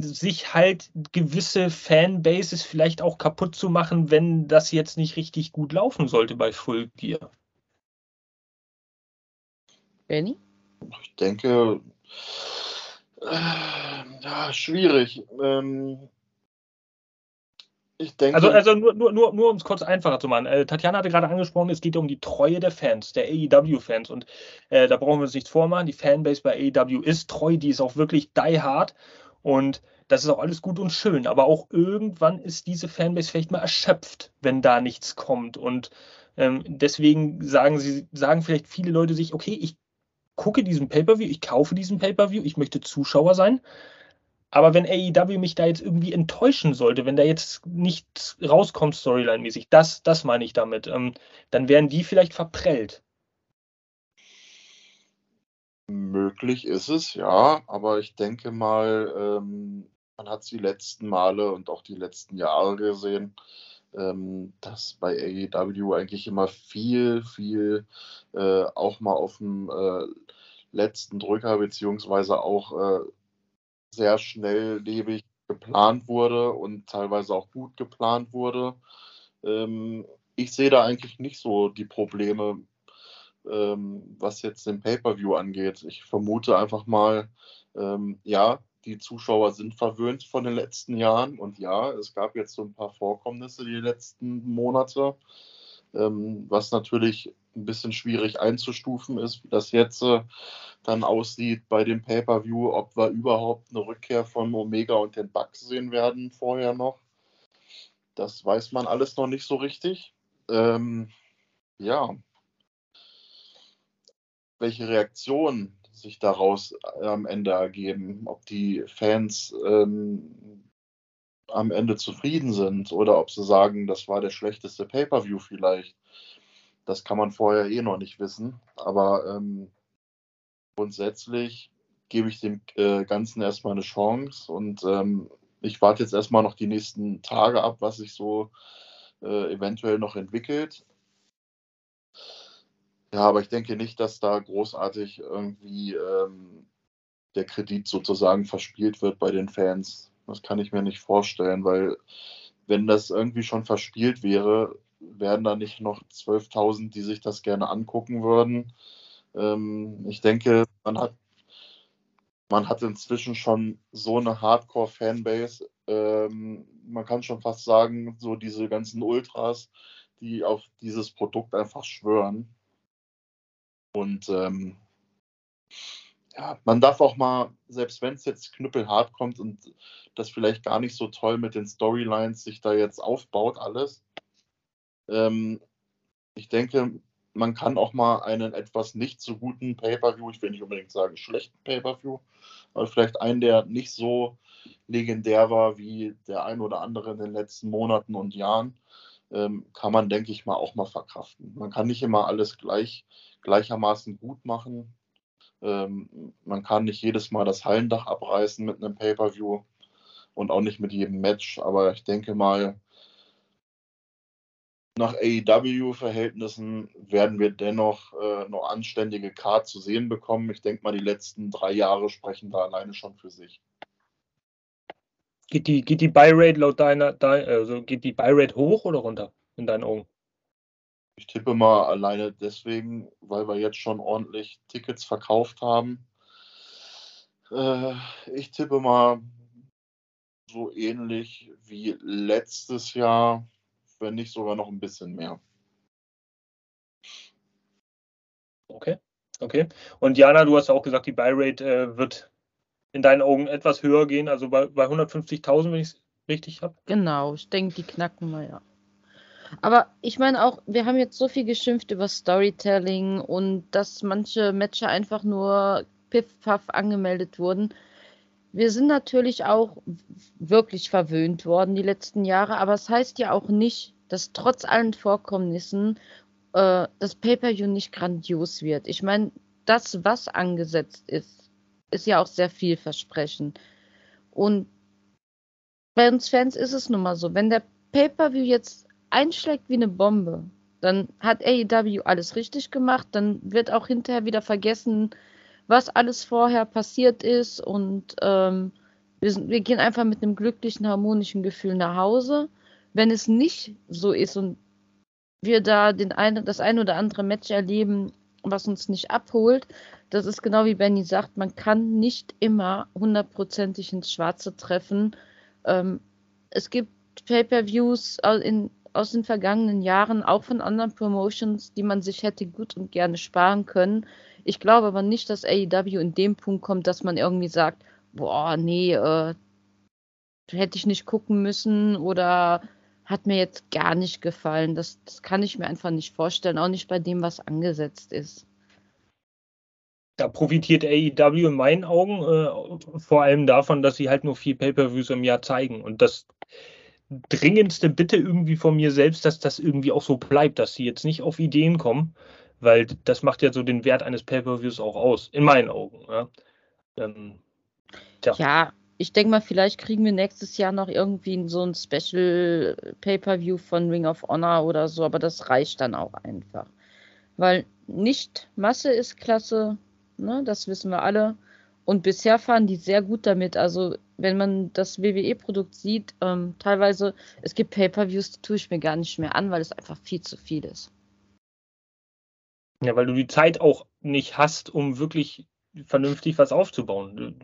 sich halt gewisse Fanbases vielleicht auch kaputt zu machen, wenn das jetzt nicht richtig gut laufen sollte bei Full Gear. Benny? Ich denke, ja, schwierig. Ähm, ich denke. Also, also nur, nur, nur, nur um es kurz einfacher zu machen. Äh, Tatjana hatte gerade angesprochen, es geht um die Treue der Fans, der AEW-Fans. Und äh, da brauchen wir uns nichts vormachen. Die Fanbase bei AEW ist treu, die ist auch wirklich die hard. Und das ist auch alles gut und schön. Aber auch irgendwann ist diese Fanbase vielleicht mal erschöpft, wenn da nichts kommt. Und ähm, deswegen sagen sie, sagen vielleicht viele Leute sich, okay, ich gucke diesen Pay-Per-View, ich kaufe diesen Pay-Per-View, ich möchte Zuschauer sein. Aber wenn AEW mich da jetzt irgendwie enttäuschen sollte, wenn da jetzt nichts rauskommt, Storyline-mäßig, das, das meine ich damit, ähm, dann wären die vielleicht verprellt. Möglich ist es, ja, aber ich denke mal, ähm, man hat es die letzten Male und auch die letzten Jahre gesehen, ähm, dass bei AEW eigentlich immer viel, viel äh, auch mal auf dem äh, letzten Drücker beziehungsweise auch äh, sehr schnelllebig geplant wurde und teilweise auch gut geplant wurde. Ähm, ich sehe da eigentlich nicht so die Probleme, ähm, was jetzt den Pay-per-View angeht. Ich vermute einfach mal, ähm, ja, die Zuschauer sind verwöhnt von den letzten Jahren und ja, es gab jetzt so ein paar Vorkommnisse die letzten Monate, ähm, was natürlich ein bisschen schwierig einzustufen ist, wie das jetzt äh, dann aussieht bei dem Pay-per-View, ob wir überhaupt eine Rückkehr von Omega und den Bugs sehen werden vorher noch. Das weiß man alles noch nicht so richtig. Ähm, ja, welche Reaktionen sich daraus äh, am Ende ergeben, ob die Fans ähm, am Ende zufrieden sind oder ob sie sagen, das war der schlechteste Pay-per-View vielleicht. Das kann man vorher eh noch nicht wissen. Aber ähm, grundsätzlich gebe ich dem äh, Ganzen erstmal eine Chance und ähm, ich warte jetzt erstmal noch die nächsten Tage ab, was sich so äh, eventuell noch entwickelt. Ja, aber ich denke nicht, dass da großartig irgendwie ähm, der Kredit sozusagen verspielt wird bei den Fans. Das kann ich mir nicht vorstellen, weil wenn das irgendwie schon verspielt wäre, wären da nicht noch 12.000, die sich das gerne angucken würden. Ähm, ich denke, man hat, man hat inzwischen schon so eine Hardcore-Fanbase. Ähm, man kann schon fast sagen, so diese ganzen Ultras, die auf dieses Produkt einfach schwören. Und ähm, ja, man darf auch mal, selbst wenn es jetzt knüppelhart kommt und das vielleicht gar nicht so toll mit den Storylines sich da jetzt aufbaut, alles. Ähm, ich denke, man kann auch mal einen etwas nicht so guten Pay-Per-View, ich will nicht unbedingt sagen schlechten Pay-Per-View, aber vielleicht einen, der nicht so legendär war wie der ein oder andere in den letzten Monaten und Jahren, ähm, kann man, denke ich mal, auch mal verkraften. Man kann nicht immer alles gleich gleichermaßen gut machen. Ähm, man kann nicht jedes Mal das Hallendach abreißen mit einem Pay-per-View und auch nicht mit jedem Match, aber ich denke mal, nach AEW-Verhältnissen werden wir dennoch äh, noch anständige Card zu sehen bekommen. Ich denke mal, die letzten drei Jahre sprechen da alleine schon für sich. Geht die, geht die Buy-Rate laut deiner, dein, also geht die Buy-Rate hoch oder runter in deinen Augen? Ich tippe mal alleine deswegen, weil wir jetzt schon ordentlich Tickets verkauft haben. Äh, ich tippe mal so ähnlich wie letztes Jahr, wenn nicht sogar noch ein bisschen mehr. Okay, okay. Und Jana, du hast auch gesagt, die Buy-Rate äh, wird in deinen Augen etwas höher gehen, also bei, bei 150.000, wenn ich es richtig habe. Genau, ich denke, die knacken wir ja. Aber ich meine auch, wir haben jetzt so viel geschimpft über Storytelling und dass manche Matches einfach nur piff-paff angemeldet wurden. Wir sind natürlich auch wirklich verwöhnt worden die letzten Jahre, aber es das heißt ja auch nicht, dass trotz allen Vorkommnissen äh, das Pay-Per-View nicht grandios wird. Ich meine, das, was angesetzt ist, ist ja auch sehr vielversprechend. Und bei uns Fans ist es nun mal so, wenn der Pay-Per-View jetzt einschlägt wie eine Bombe, dann hat AEW alles richtig gemacht, dann wird auch hinterher wieder vergessen, was alles vorher passiert ist und ähm, wir, sind, wir gehen einfach mit einem glücklichen, harmonischen Gefühl nach Hause. Wenn es nicht so ist und wir da den eine, das ein oder andere Match erleben, was uns nicht abholt, das ist genau wie Benny sagt, man kann nicht immer hundertprozentig ins Schwarze treffen. Ähm, es gibt Pay-per-Views aus den vergangenen Jahren, auch von anderen Promotions, die man sich hätte gut und gerne sparen können. Ich glaube aber nicht, dass AEW in dem Punkt kommt, dass man irgendwie sagt, boah, nee, äh, hätte ich nicht gucken müssen oder hat mir jetzt gar nicht gefallen. Das, das kann ich mir einfach nicht vorstellen, auch nicht bei dem, was angesetzt ist. Da profitiert AEW in meinen Augen äh, vor allem davon, dass sie halt nur vier Pay-per-Views im Jahr zeigen. Und das dringendste Bitte irgendwie von mir selbst, dass das irgendwie auch so bleibt, dass sie jetzt nicht auf Ideen kommen, weil das macht ja so den Wert eines Pay-Per-Views auch aus, in meinen Augen. Ja, ähm, ja ich denke mal, vielleicht kriegen wir nächstes Jahr noch irgendwie so ein Special Pay-Per-View von Ring of Honor oder so, aber das reicht dann auch einfach. Weil nicht Masse ist klasse, ne, das wissen wir alle. Und bisher fahren die sehr gut damit. Also, wenn man das WWE-Produkt sieht, ähm, teilweise, es gibt Pay-Per-Views, die tue ich mir gar nicht mehr an, weil es einfach viel zu viel ist. Ja, weil du die Zeit auch nicht hast, um wirklich vernünftig was aufzubauen.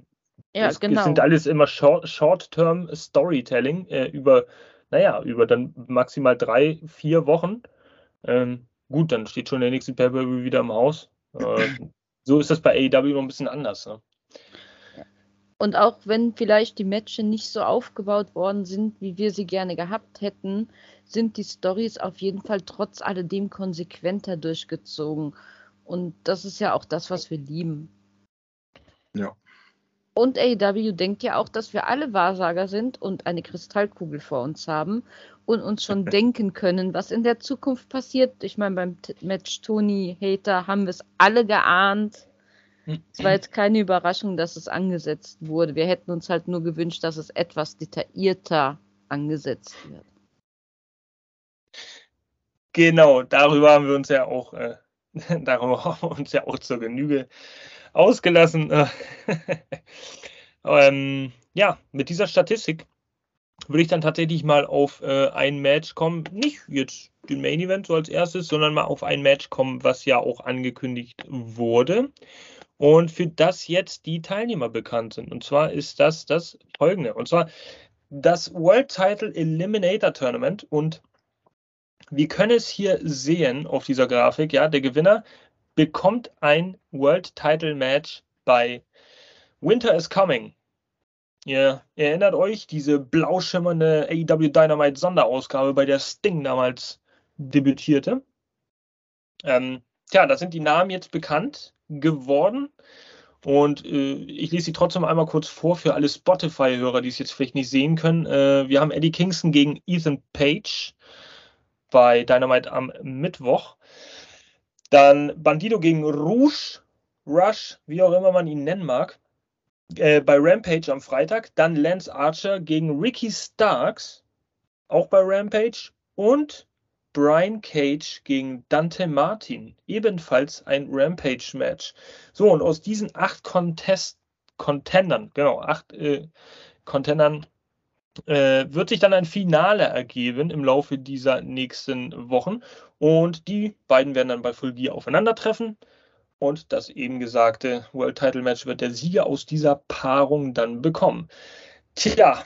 Ja, es, genau. Es sind alles immer Short-Term Storytelling äh, über, naja, über dann maximal drei, vier Wochen. Ähm, gut, dann steht schon der nächste pay wieder im Haus. Äh, so ist das bei AEW noch ein bisschen anders. Ne? Und auch wenn vielleicht die Matches nicht so aufgebaut worden sind, wie wir sie gerne gehabt hätten, sind die Stories auf jeden Fall trotz alledem konsequenter durchgezogen. Und das ist ja auch das, was wir lieben. Ja. Und AEW denkt ja auch, dass wir alle Wahrsager sind und eine Kristallkugel vor uns haben und uns schon denken können, was in der Zukunft passiert. Ich meine, beim Match Tony Hater haben wir es alle geahnt. Es war jetzt keine Überraschung, dass es angesetzt wurde. Wir hätten uns halt nur gewünscht, dass es etwas detaillierter angesetzt wird. Genau, darüber haben wir uns ja auch, äh, darüber haben wir uns ja auch zur Genüge ausgelassen. ähm, ja, mit dieser Statistik würde ich dann tatsächlich mal auf äh, ein Match kommen. Nicht jetzt den Main Event so als erstes, sondern mal auf ein Match kommen, was ja auch angekündigt wurde. Und für das jetzt die Teilnehmer bekannt sind. Und zwar ist das das folgende. Und zwar das World Title Eliminator Tournament. Und wir können es hier sehen auf dieser Grafik. Ja, der Gewinner bekommt ein World Title Match bei Winter is Coming. Ihr erinnert euch, diese blau schimmernde AEW Dynamite Sonderausgabe, bei der Sting damals debütierte. Ähm, tja, da sind die Namen jetzt bekannt geworden. Und äh, ich lese sie trotzdem einmal kurz vor für alle Spotify-Hörer, die es jetzt vielleicht nicht sehen können. Äh, wir haben Eddie Kingston gegen Ethan Page bei Dynamite am Mittwoch. Dann Bandido gegen Rouge, Rush, wie auch immer man ihn nennen mag, äh, bei Rampage am Freitag. Dann Lance Archer gegen Ricky Starks, auch bei Rampage. Und Brian Cage gegen Dante Martin, ebenfalls ein Rampage-Match. So, und aus diesen acht Contest Contendern, genau, acht äh, Contendern äh, wird sich dann ein Finale ergeben im Laufe dieser nächsten Wochen. Und die beiden werden dann bei Full Gear aufeinandertreffen. Und das eben gesagte World Title Match wird der Sieger aus dieser Paarung dann bekommen. Tja,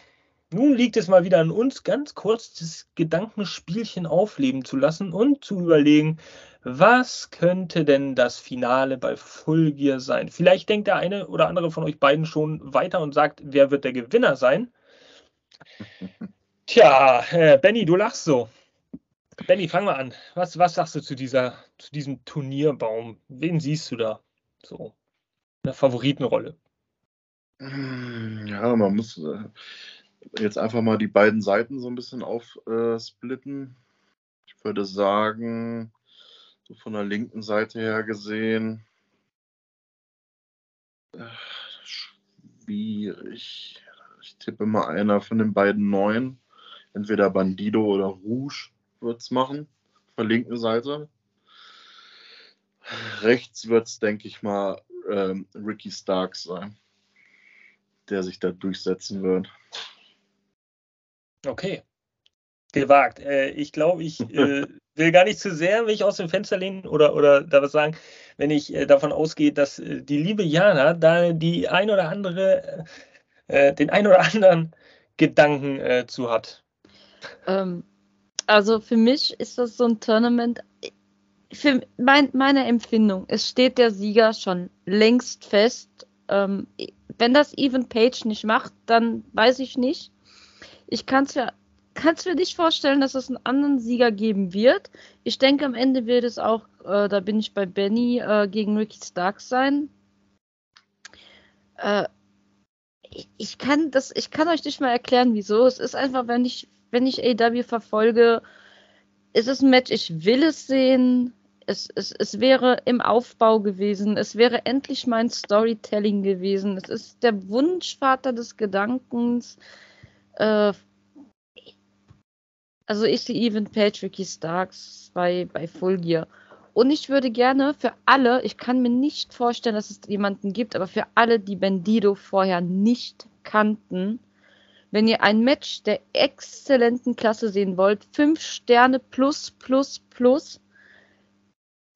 nun liegt es mal wieder an uns, ganz kurz das Gedankenspielchen aufleben zu lassen und zu überlegen, was könnte denn das Finale bei Full Gear sein? Vielleicht denkt der eine oder andere von euch beiden schon weiter und sagt, wer wird der Gewinner sein? Tja, äh, Benny, du lachst so. Benny, fang mal an. Was, was sagst du zu, dieser, zu diesem Turnierbaum? Wen siehst du da so? Eine Favoritenrolle? Ja, man muss äh, jetzt einfach mal die beiden Seiten so ein bisschen aufsplitten. Äh, ich würde sagen, so von der linken Seite her gesehen, äh, schwierig. Ich tippe mal einer von den beiden Neuen. Entweder Bandido oder Rouge wird es machen. Von der linken Seite. Rechts wird es, denke ich mal, ähm, Ricky Starks sein, der sich da durchsetzen wird. Okay. Gewagt. Äh, ich glaube, ich äh, will gar nicht zu sehr mich aus dem Fenster lehnen oder, oder da was sagen, wenn ich äh, davon ausgehe, dass äh, die liebe Jana da die ein oder andere äh, den ein oder anderen Gedanken äh, zu hat. Ähm, also für mich ist das so ein Tournament, für mein, meine Empfindung, es steht der Sieger schon längst fest. Ähm, wenn das Even Page nicht macht, dann weiß ich nicht. Ich kann es ja kannst dir nicht vorstellen, dass es einen anderen Sieger geben wird. Ich denke, am Ende wird es auch, äh, da bin ich bei Benny, äh, gegen Ricky Starks sein. Äh, ich kann das, ich kann euch nicht mal erklären, wieso. Es ist einfach, wenn ich, wenn ich AW verfolge, ist es ein Match, ich will es sehen. es, es, es wäre im Aufbau gewesen, es wäre endlich mein Storytelling gewesen. Es ist der Wunschvater des Gedankens. Äh, also ich sehe Even Page, Ricky Starks bei, bei Full Gear. Und ich würde gerne für alle, ich kann mir nicht vorstellen, dass es jemanden gibt, aber für alle, die Bandido vorher nicht kannten, wenn ihr ein Match der exzellenten Klasse sehen wollt, 5 Sterne plus, plus, plus,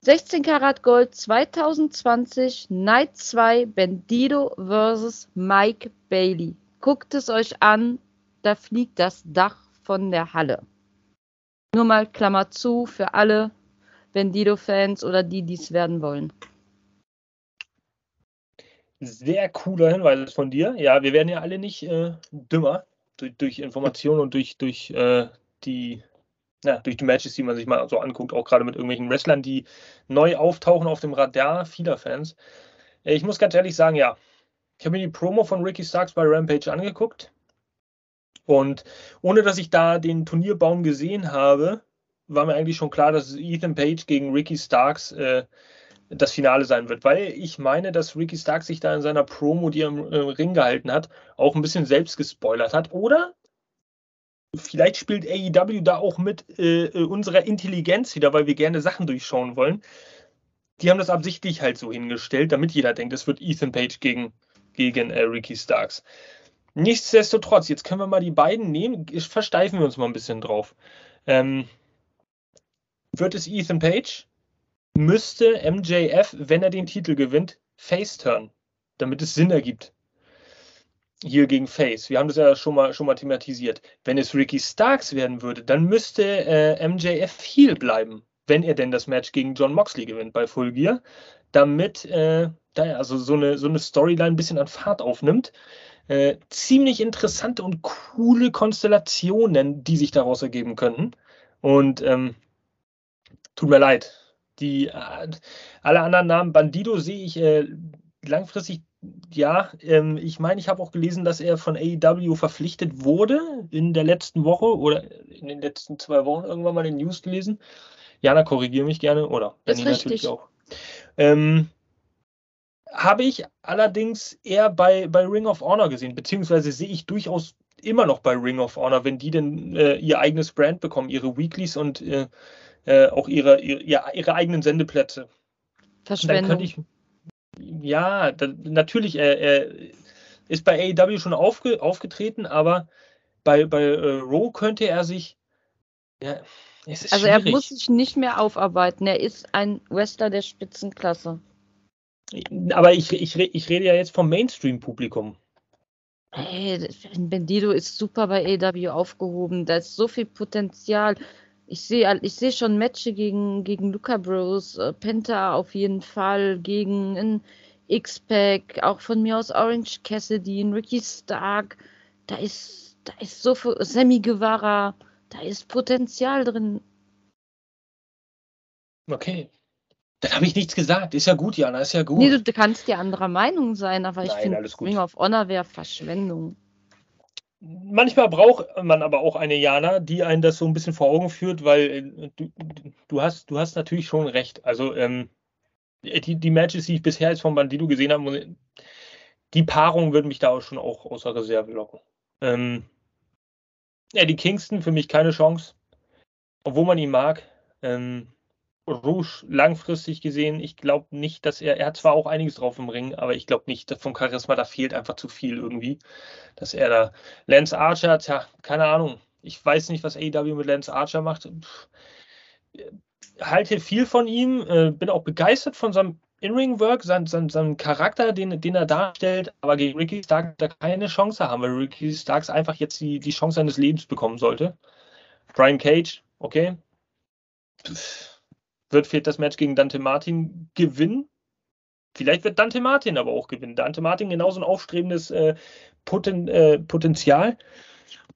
16 Karat Gold 2020, Night 2, Bandido vs. Mike Bailey. Guckt es euch an, da fliegt das Dach von der Halle. Nur mal Klammer zu für alle Bandido-Fans oder die, die es werden wollen. Sehr cooler Hinweis von dir. Ja, wir werden ja alle nicht äh, dümmer durch, durch Informationen und durch, durch äh, die ja, durch die Matches, die man sich mal so anguckt, auch gerade mit irgendwelchen Wrestlern, die neu auftauchen auf dem Radar vieler Fans. Äh, ich muss ganz ehrlich sagen, ja, ich habe mir die Promo von Ricky Starks bei Rampage angeguckt und ohne dass ich da den Turnierbaum gesehen habe, war mir eigentlich schon klar, dass Ethan Page gegen Ricky Starks äh, das Finale sein wird, weil ich meine, dass Ricky Starks sich da in seiner Promo, die er im, im Ring gehalten hat, auch ein bisschen selbst gespoilert hat. Oder vielleicht spielt AEW da auch mit äh, äh, unserer Intelligenz wieder, weil wir gerne Sachen durchschauen wollen. Die haben das absichtlich halt so hingestellt, damit jeder denkt, es wird Ethan Page gegen, gegen äh, Ricky Starks. Nichtsdestotrotz, jetzt können wir mal die beiden nehmen, versteifen wir uns mal ein bisschen drauf. Ähm, wird es Ethan Page? Müsste MJF, wenn er den Titel gewinnt, Face turn, damit es Sinn ergibt hier gegen Face. Wir haben das ja schon mal, schon mal thematisiert. Wenn es Ricky Starks werden würde, dann müsste äh, MJF Heel bleiben, wenn er denn das Match gegen John Moxley gewinnt bei Full Gear, damit äh, da also so eine, so eine Storyline ein bisschen an Fahrt aufnimmt. Äh, ziemlich interessante und coole Konstellationen, die sich daraus ergeben könnten. Und ähm, tut mir leid. Die, äh, alle anderen Namen, Bandido sehe ich äh, langfristig ja, ähm, ich meine, ich habe auch gelesen, dass er von AEW verpflichtet wurde in der letzten Woche oder in den letzten zwei Wochen irgendwann mal in den News gelesen. Jana, korrigiere mich gerne oder Benny natürlich auch. Ähm, habe ich allerdings eher bei, bei Ring of Honor gesehen, beziehungsweise sehe ich durchaus immer noch bei Ring of Honor, wenn die denn äh, ihr eigenes Brand bekommen, ihre Weeklies und äh, äh, auch ihre, ihre, ihre eigenen Sendeplätze. Verschwendung. Dann könnte ich, ja, da, natürlich, er, er, ist bei AEW schon aufge, aufgetreten, aber bei, bei äh, Raw könnte er sich. Ja, also er muss sich nicht mehr aufarbeiten. Er ist ein Wrestler der Spitzenklasse. Aber ich, ich, ich rede ja jetzt vom Mainstream-Publikum. Hey, Bendido ist super bei AEW aufgehoben. Da ist so viel Potenzial. Ich sehe ich seh schon Matches gegen, gegen Luca Bros, äh, Penta auf jeden Fall, gegen ein X-Pac, auch von mir aus Orange Cassidy, Ricky Stark. Da ist, da ist so viel, Sammy Guevara, da ist Potenzial drin. Okay. Dann habe ich nichts gesagt. Ist ja gut, Jana, ist ja gut. Nee, du kannst ja anderer Meinung sein, aber ich finde, Ring of Honor wäre Verschwendung manchmal braucht man aber auch eine Jana, die einen das so ein bisschen vor Augen führt, weil äh, du, du, hast, du hast natürlich schon recht. Also ähm, die, die Matches, die ich bisher jetzt von Bandido gesehen habe, die Paarung würde mich da auch schon auch außer Reserve locken. Ähm, Eddie Kingston für mich keine Chance, obwohl man ihn mag. Ähm, Rouge langfristig gesehen, ich glaube nicht, dass er, er hat zwar auch einiges drauf im Ring, aber ich glaube nicht, vom Charisma, da fehlt einfach zu viel irgendwie, dass er da, Lance Archer, tja, keine Ahnung, ich weiß nicht, was AEW mit Lance Archer macht, halte viel von ihm, äh, bin auch begeistert von seinem In-Ring-Work, sein, sein, seinem Charakter, den, den er darstellt, aber gegen Ricky Stark da keine Chance haben, weil Ricky Starks einfach jetzt die, die Chance seines Lebens bekommen sollte. Brian Cage, okay. Pff wird vielleicht das Match gegen Dante Martin gewinnen. Vielleicht wird Dante Martin aber auch gewinnen. Dante Martin genauso ein aufstrebendes äh, Poten, äh, Potenzial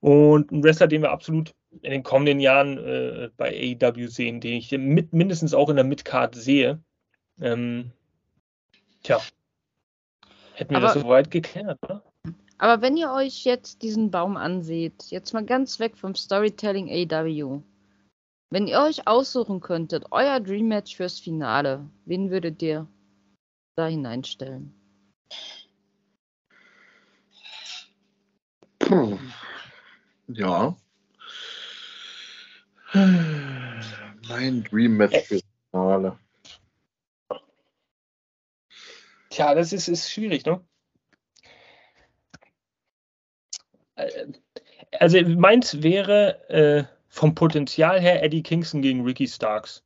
und ein Wrestler, den wir absolut in den kommenden Jahren äh, bei AEW sehen, den ich mit, mindestens auch in der Midcard sehe. Ähm, tja, hätten wir aber, das soweit geklärt, oder? Aber wenn ihr euch jetzt diesen Baum anseht, jetzt mal ganz weg vom Storytelling AEW, Wenn ihr euch aussuchen könntet, euer Dream Match fürs Finale, wen würdet ihr da hineinstellen? Puh. Ja. Mein Dream Match fürs Finale. Tja, das ist, ist schwierig, ne? Äh, Also meins wäre äh, vom Potenzial her Eddie Kingston gegen Ricky Starks.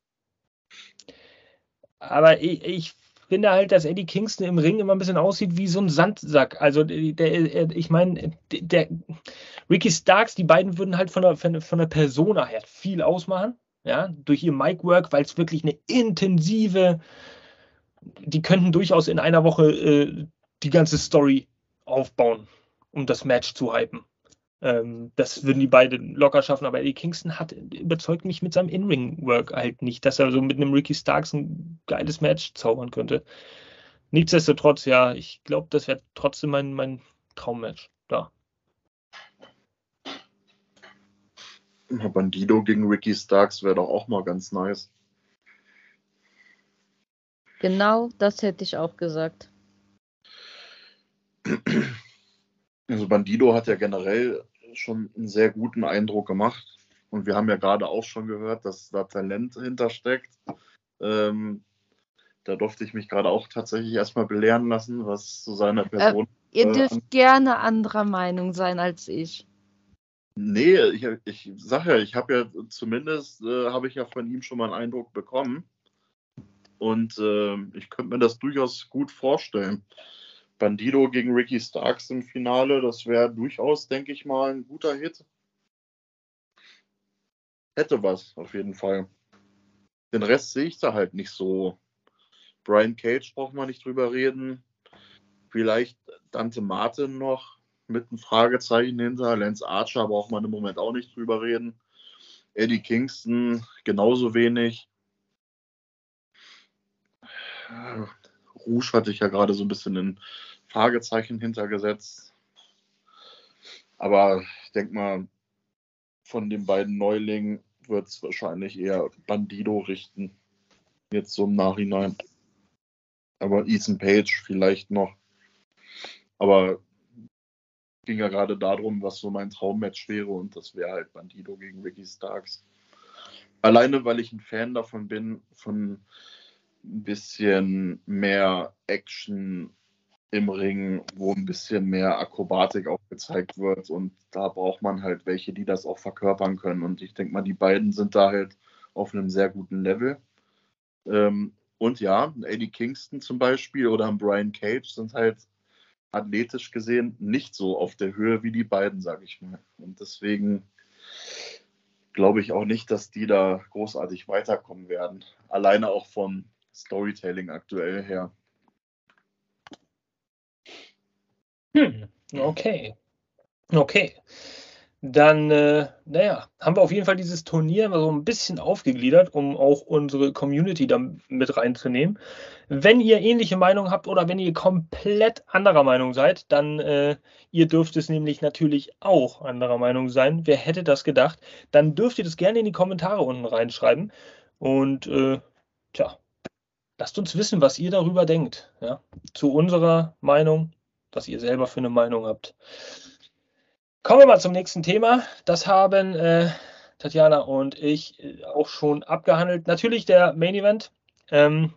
Aber ich, ich finde halt, dass Eddie Kingston im Ring immer ein bisschen aussieht wie so ein Sandsack. Also der, der ich meine, der Ricky Starks, die beiden würden halt von der, von der Persona her viel ausmachen, ja, durch ihr Mic-Work, weil es wirklich eine intensive, die könnten durchaus in einer Woche äh, die ganze Story aufbauen, um das Match zu hypen. Ähm, das würden die beiden locker schaffen, aber Eddie Kingston hat überzeugt mich mit seinem In-Ring-Work halt nicht, dass er so mit einem Ricky Starks ein geiles Match zaubern könnte. Nichtsdestotrotz, ja, ich glaube, das wäre trotzdem mein, mein Traummatch da. Bandido gegen Ricky Starks wäre doch auch mal ganz nice. Genau, das hätte ich auch gesagt. Also Bandido hat ja generell schon einen sehr guten Eindruck gemacht. Und wir haben ja gerade auch schon gehört, dass da Talent hintersteckt. Ähm, da durfte ich mich gerade auch tatsächlich erstmal belehren lassen, was zu seiner Person. Äh, ihr dürft äh, gerne anderer Meinung sein als ich. Nee, ich, ich sage ja, ich habe ja zumindest, äh, habe ich ja von ihm schon mal einen Eindruck bekommen. Und äh, ich könnte mir das durchaus gut vorstellen. Bandido gegen Ricky Starks im Finale, das wäre durchaus, denke ich mal, ein guter Hit. Hätte was, auf jeden Fall. Den Rest sehe ich da halt nicht so. Brian Cage braucht man nicht drüber reden. Vielleicht Dante Martin noch mit einem Fragezeichen hinter. Lance Archer braucht man im Moment auch nicht drüber reden. Eddie Kingston genauso wenig. Rouge hatte ich ja gerade so ein bisschen ein Fragezeichen hintergesetzt. Aber ich denke mal, von den beiden Neulingen wird es wahrscheinlich eher Bandido richten. Jetzt so im Nachhinein. Aber Ethan Page vielleicht noch. Aber ging ja gerade darum, was so mein Traummatch wäre und das wäre halt Bandido gegen Ricky Starks. Alleine, weil ich ein Fan davon bin, von ein bisschen mehr Action im Ring, wo ein bisschen mehr Akrobatik auch gezeigt wird. Und da braucht man halt welche, die das auch verkörpern können. Und ich denke mal, die beiden sind da halt auf einem sehr guten Level. Ähm, und ja, Eddie Kingston zum Beispiel oder ein Brian Cage sind halt athletisch gesehen nicht so auf der Höhe wie die beiden, sage ich mal. Und deswegen glaube ich auch nicht, dass die da großartig weiterkommen werden. Alleine auch vom Storytelling aktuell her. Hm, okay. Okay. Dann, äh, naja, haben wir auf jeden Fall dieses Turnier so ein bisschen aufgegliedert, um auch unsere Community da mit reinzunehmen. Wenn ihr ähnliche Meinung habt oder wenn ihr komplett anderer Meinung seid, dann äh, ihr dürft es nämlich natürlich auch anderer Meinung sein. Wer hätte das gedacht? Dann dürft ihr das gerne in die Kommentare unten reinschreiben. Und äh, tja, lasst uns wissen, was ihr darüber denkt. Ja? Zu unserer Meinung, was ihr selber für eine Meinung habt. Kommen wir mal zum nächsten Thema. Das haben äh, Tatjana und ich äh, auch schon abgehandelt. Natürlich der Main Event. Ähm,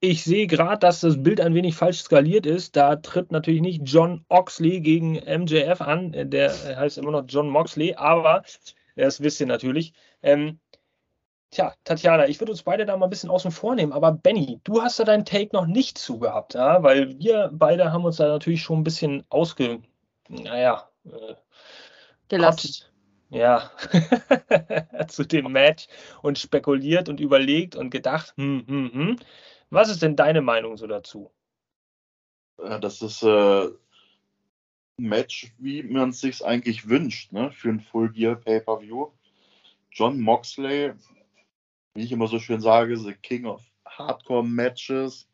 ich sehe gerade, dass das Bild ein wenig falsch skaliert ist. Da tritt natürlich nicht John Oxley gegen MJF an. Der heißt immer noch John Moxley, aber das wisst ihr natürlich. Ähm, Tja, Tatjana, ich würde uns beide da mal ein bisschen außen vor nehmen, aber Benny, du hast da deinen Take noch nicht zugehabt, ja? weil wir beide haben uns da natürlich schon ein bisschen ausge, naja, äh, gelassen. Ja, zu dem Match und spekuliert und überlegt und gedacht, hm, hm, hm. Was ist denn deine Meinung so dazu? Das ist äh, ein Match, wie man es sich eigentlich wünscht, ne? für ein Full Gear Pay-Per-View. John Moxley wie ich immer so schön sage, the King of Hardcore Matches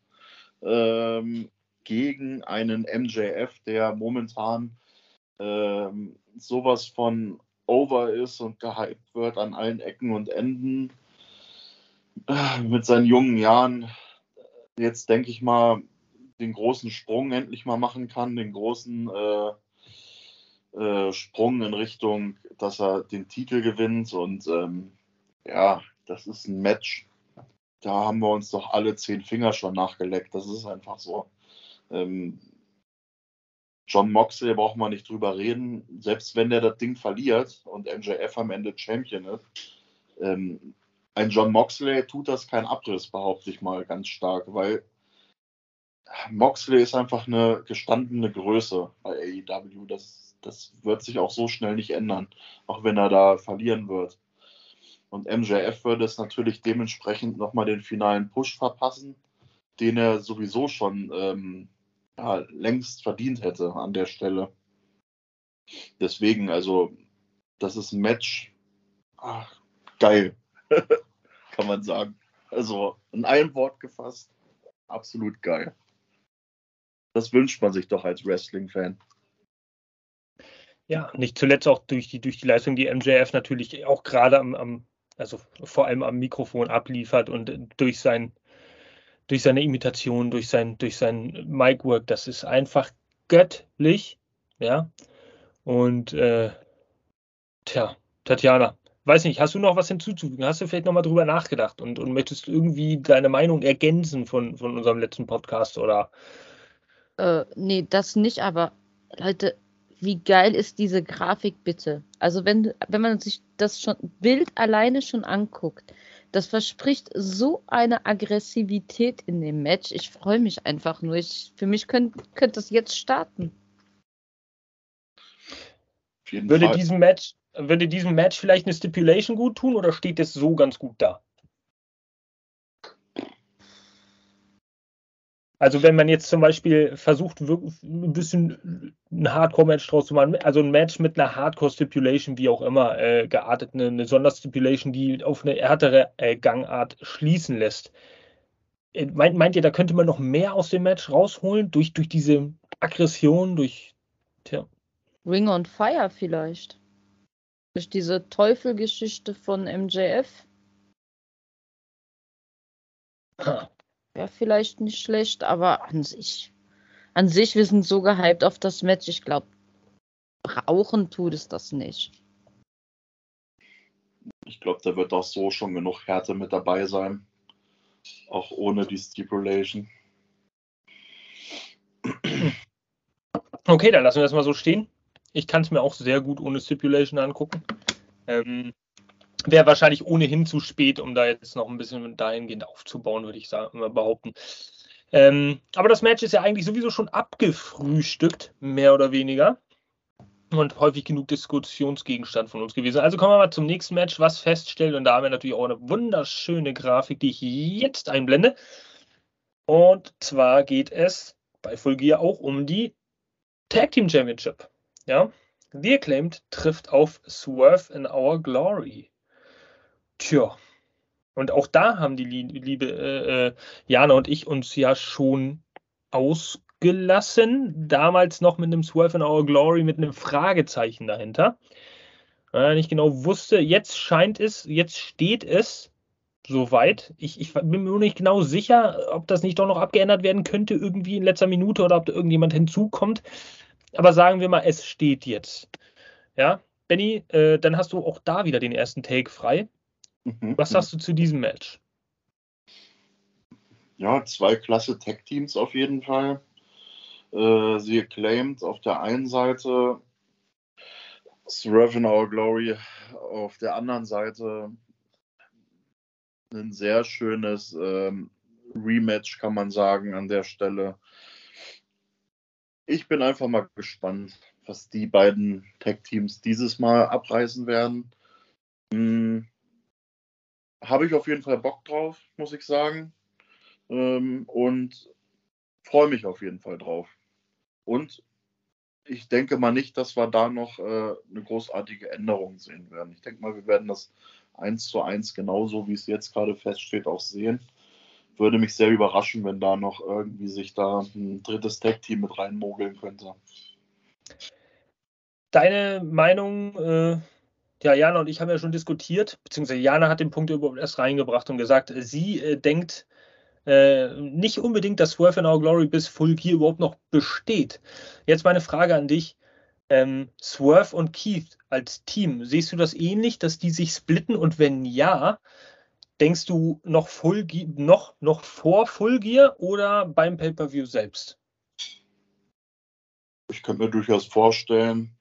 ähm, gegen einen MJF, der momentan ähm, sowas von over ist und gehypt wird an allen Ecken und Enden. Mit seinen jungen Jahren jetzt, denke ich mal, den großen Sprung endlich mal machen kann, den großen äh, äh, Sprung in Richtung, dass er den Titel gewinnt. Und ähm, ja, das ist ein Match. Da haben wir uns doch alle zehn Finger schon nachgeleckt. Das ist einfach so. Ähm, John Moxley braucht man nicht drüber reden. Selbst wenn der das Ding verliert und MJF am Ende Champion ist, ähm, ein John Moxley tut das kein Abriss, behaupte ich mal ganz stark, weil Moxley ist einfach eine gestandene Größe bei AEW. Das, das wird sich auch so schnell nicht ändern, auch wenn er da verlieren wird. Und MJF würde es natürlich dementsprechend nochmal den finalen Push verpassen, den er sowieso schon ähm, ja, längst verdient hätte an der Stelle. Deswegen, also, das ist ein Match. Ach, geil, kann man sagen. Also, in einem Wort gefasst, absolut geil. Das wünscht man sich doch als Wrestling-Fan. Ja, nicht zuletzt auch durch die, durch die Leistung, die MJF natürlich auch gerade am, am, also vor allem am Mikrofon abliefert und durch sein, durch seine Imitation, durch sein, durch sein Mic-Work, das ist einfach göttlich, ja. Und äh, tja, Tatjana, weiß nicht, hast du noch was hinzuzufügen? Hast du vielleicht nochmal drüber nachgedacht und, und möchtest irgendwie deine Meinung ergänzen von, von unserem letzten Podcast oder äh, nee, das nicht, aber Leute, wie geil ist diese Grafik bitte? Also wenn, wenn man sich das schon Bild alleine schon anguckt, das verspricht so eine Aggressivität in dem Match. Ich freue mich einfach nur. Ich, für mich könnte könnt das jetzt starten. Würde diesem Match, würde diesem Match vielleicht eine Stipulation gut tun oder steht es so ganz gut da? Also wenn man jetzt zum Beispiel versucht, ein bisschen ein Hardcore-Match draus zu machen, also ein Match mit einer Hardcore-Stipulation, wie auch immer, äh, geartet, eine, eine Sonderstipulation, die auf eine härtere äh, Gangart schließen lässt. Äh, meint, meint ihr, da könnte man noch mehr aus dem Match rausholen, durch, durch diese Aggression, durch, tja. Ring on Fire vielleicht. Durch diese Teufelgeschichte von MJF. Ha. Wäre vielleicht nicht schlecht, aber an sich, an sich, wir sind so gehypt auf das Match. Ich glaube, brauchen tut es das nicht. Ich glaube, da wird auch so schon genug Härte mit dabei sein. Auch ohne die Stipulation. Okay, dann lassen wir das mal so stehen. Ich kann es mir auch sehr gut ohne Stipulation angucken. Ähm, wäre wahrscheinlich ohnehin zu spät, um da jetzt noch ein bisschen dahingehend aufzubauen, würde ich sagen, behaupten. Ähm, aber das Match ist ja eigentlich sowieso schon abgefrühstückt, mehr oder weniger. Und häufig genug Diskussionsgegenstand von uns gewesen. Also kommen wir mal zum nächsten Match, was feststellt. Und da haben wir natürlich auch eine wunderschöne Grafik, die ich jetzt einblende. Und zwar geht es bei Full Gear auch um die Tag Team Championship. Ja, The Acclaimed trifft auf Swerve in Our Glory. Tja. Und auch da haben die liebe äh, äh, Jana und ich uns ja schon ausgelassen. Damals noch mit einem Swerve in Our Glory mit einem Fragezeichen dahinter. Äh, nicht genau wusste, jetzt scheint es, jetzt steht es soweit. Ich, ich bin mir nur nicht genau sicher, ob das nicht doch noch abgeändert werden könnte, irgendwie in letzter Minute oder ob da irgendjemand hinzukommt. Aber sagen wir mal, es steht jetzt. Ja, Benny, äh, dann hast du auch da wieder den ersten Take frei. Mhm. Was sagst du zu diesem Match? Ja, zwei klasse Tech-Teams auf jeden Fall. Äh, sie claimt auf der einen Seite Swerve in Our Glory, auf der anderen Seite ein sehr schönes ähm, Rematch, kann man sagen, an der Stelle. Ich bin einfach mal gespannt, was die beiden Tech-Teams dieses Mal abreißen werden. Hm, habe ich auf jeden Fall Bock drauf, muss ich sagen. Ähm, und freue mich auf jeden Fall drauf. Und ich denke mal nicht, dass wir da noch äh, eine großartige Änderung sehen werden. Ich denke mal, wir werden das eins zu eins genauso, wie es jetzt gerade feststeht, auch sehen. Würde mich sehr überraschen, wenn da noch irgendwie sich da ein drittes Tag-Team mit reinmogeln könnte. Deine Meinung äh, Ja, Jana und ich haben ja schon diskutiert, beziehungsweise Jana hat den Punkt überhaupt erst reingebracht und gesagt, sie äh, denkt äh, nicht unbedingt, dass Swerve in Our Glory bis Full Gear überhaupt noch besteht. Jetzt meine Frage an dich. Ähm, Swerve und Keith als Team, siehst du das ähnlich, dass die sich splitten und wenn ja, denkst du noch, Full Gear, noch, noch vor Full Gear oder beim Pay-Per-View selbst? Ich könnte mir durchaus vorstellen,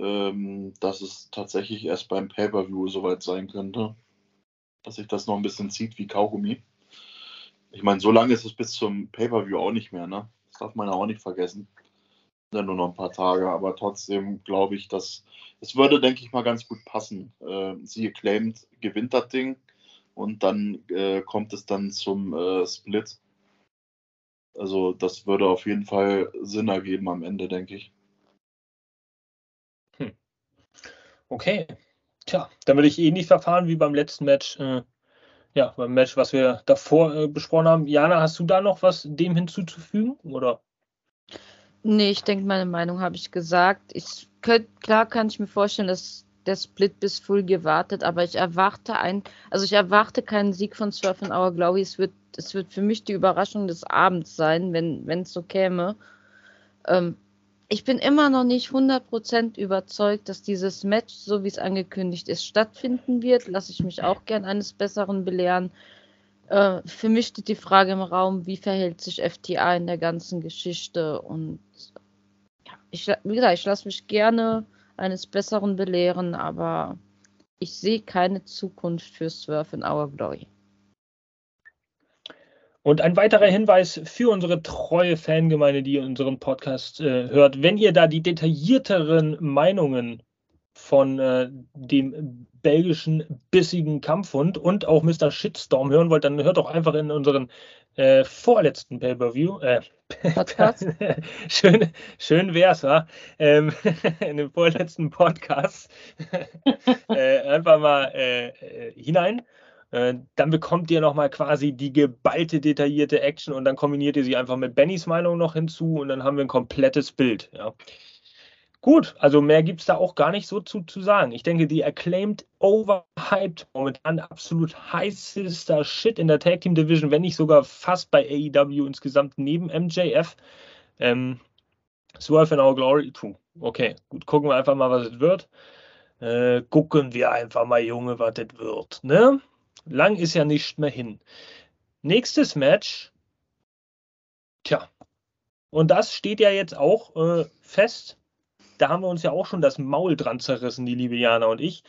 ähm, dass es tatsächlich erst beim Pay-Per-View soweit sein könnte. Dass sich das noch ein bisschen zieht wie Kaugummi. Ich meine, so lange ist es bis zum Pay-Per-View auch nicht mehr, ne? Das darf man ja auch nicht vergessen. Ja, nur noch ein paar Tage, aber trotzdem glaube ich, dass es würde, denke ich mal, ganz gut passen. Äh, sie claimt, gewinnt das Ding und dann äh, kommt es dann zum äh, Split. Also das würde auf jeden Fall Sinn ergeben am Ende, denke ich. Hm. Okay. Tja, dann würde ich ähnlich verfahren wie beim letzten Match. Äh, ja, beim Match, was wir davor äh, besprochen haben. Jana, hast du da noch was dem hinzuzufügen? Oder? Nee, ich denke, meine Meinung habe ich gesagt. Ich könnt, klar kann ich mir vorstellen, dass der Split bis Full gewartet, aber ich erwarte ein, also ich erwarte keinen Sieg von Surf in Our Glory. Es wird, es wird für mich die Überraschung des Abends sein, wenn es so käme. Ähm, ich bin immer noch nicht 100% überzeugt, dass dieses Match, so wie es angekündigt ist, stattfinden wird. Lasse ich mich auch gern eines Besseren belehren. Äh, für mich steht die Frage im Raum, wie verhält sich FTA in der ganzen Geschichte? Und ja, ich, wie gesagt, ich lasse mich gerne eines Besseren belehren, aber ich sehe keine Zukunft für Swerve in Our Glory. Und ein weiterer Hinweis für unsere treue Fangemeinde, die unseren Podcast äh, hört, wenn ihr da die detaillierteren Meinungen von äh, dem belgischen bissigen Kampfhund und auch Mr. Shitstorm hören wollt, dann hört doch einfach in unseren äh, vorletzten Pay-Per-View. Äh, Podcast. schön, schön wär's, wa? Ähm, in dem vorletzten Podcast äh, einfach mal äh, äh, hinein. Äh, dann bekommt ihr nochmal quasi die geballte, detaillierte Action und dann kombiniert ihr sie einfach mit Bennys Meinung noch hinzu und dann haben wir ein komplettes Bild. Ja. Gut, also mehr gibt es da auch gar nicht so zu, zu sagen. Ich denke, die acclaimed, overhyped, momentan absolut heißester Shit in der Tag Team Division, wenn nicht sogar fast bei AEW insgesamt neben MJF. Ähm, Swerve in Our Glory, true. Okay, gut, gucken wir einfach mal, was es wird. Äh, gucken wir einfach mal, Junge, was das wird. Ne? Lang ist ja nicht mehr hin. Nächstes Match. Tja. Und das steht ja jetzt auch äh, fest da haben wir uns ja auch schon das Maul dran zerrissen, die liebe Jana und ich.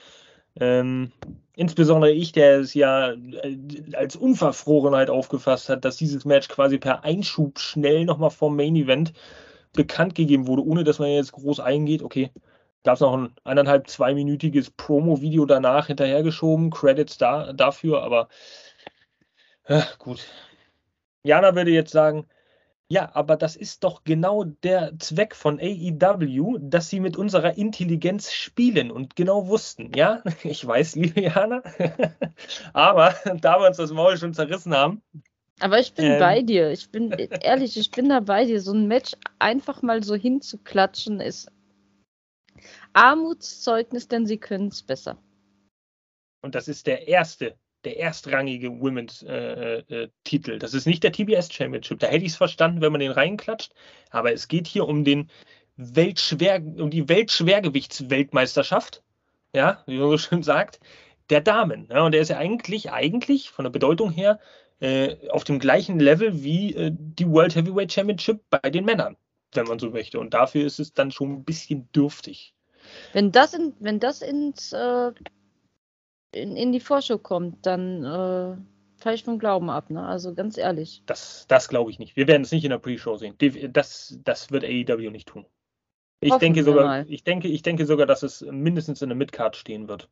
Ähm, insbesondere ich, der es ja äh, als Unverfrorenheit aufgefasst hat, dass dieses Match quasi per Einschub schnell nochmal vom Main Event bekannt gegeben wurde, ohne dass man jetzt groß eingeht. Okay, gab es noch ein eineinhalb, zweiminütiges Promo-Video danach hinterhergeschoben, Credits da, dafür, aber äh, gut. Jana würde jetzt sagen, ja, aber das ist doch genau der Zweck von AEW, dass sie mit unserer Intelligenz spielen und genau wussten, ja, ich weiß, liebe Jana, aber da wir uns das Maul schon zerrissen haben. Aber ich bin ähm, bei dir. Ich bin ehrlich, ich bin da bei dir. So ein Match einfach mal so hinzuklatschen ist Armutszeugnis, denn sie können es besser. Und das ist der erste der erstrangige Women's äh, äh, Titel. Das ist nicht der TBS Championship. Da hätte ich es verstanden, wenn man den reinklatscht. Aber es geht hier um den Weltschwer, um die Weltschwergewichtsweltmeisterschaft. Ja, wie man so schön sagt, der Damen. Ja, und der ist ja eigentlich, eigentlich von der Bedeutung her äh, auf dem gleichen Level wie äh, die World Heavyweight Championship bei den Männern, wenn man so möchte. Und dafür ist es dann schon ein bisschen dürftig. Wenn das, in, wenn das ins äh, in, in die Vorschau kommt, dann äh, falle ich vom Glauben ab, ne? Also ganz ehrlich. Das, das glaube ich nicht. Wir werden es nicht in der Pre-Show sehen. Das, das wird AEW nicht tun. Ich denke, sogar, ich, denke, ich denke sogar, dass es mindestens in der Midcard stehen wird.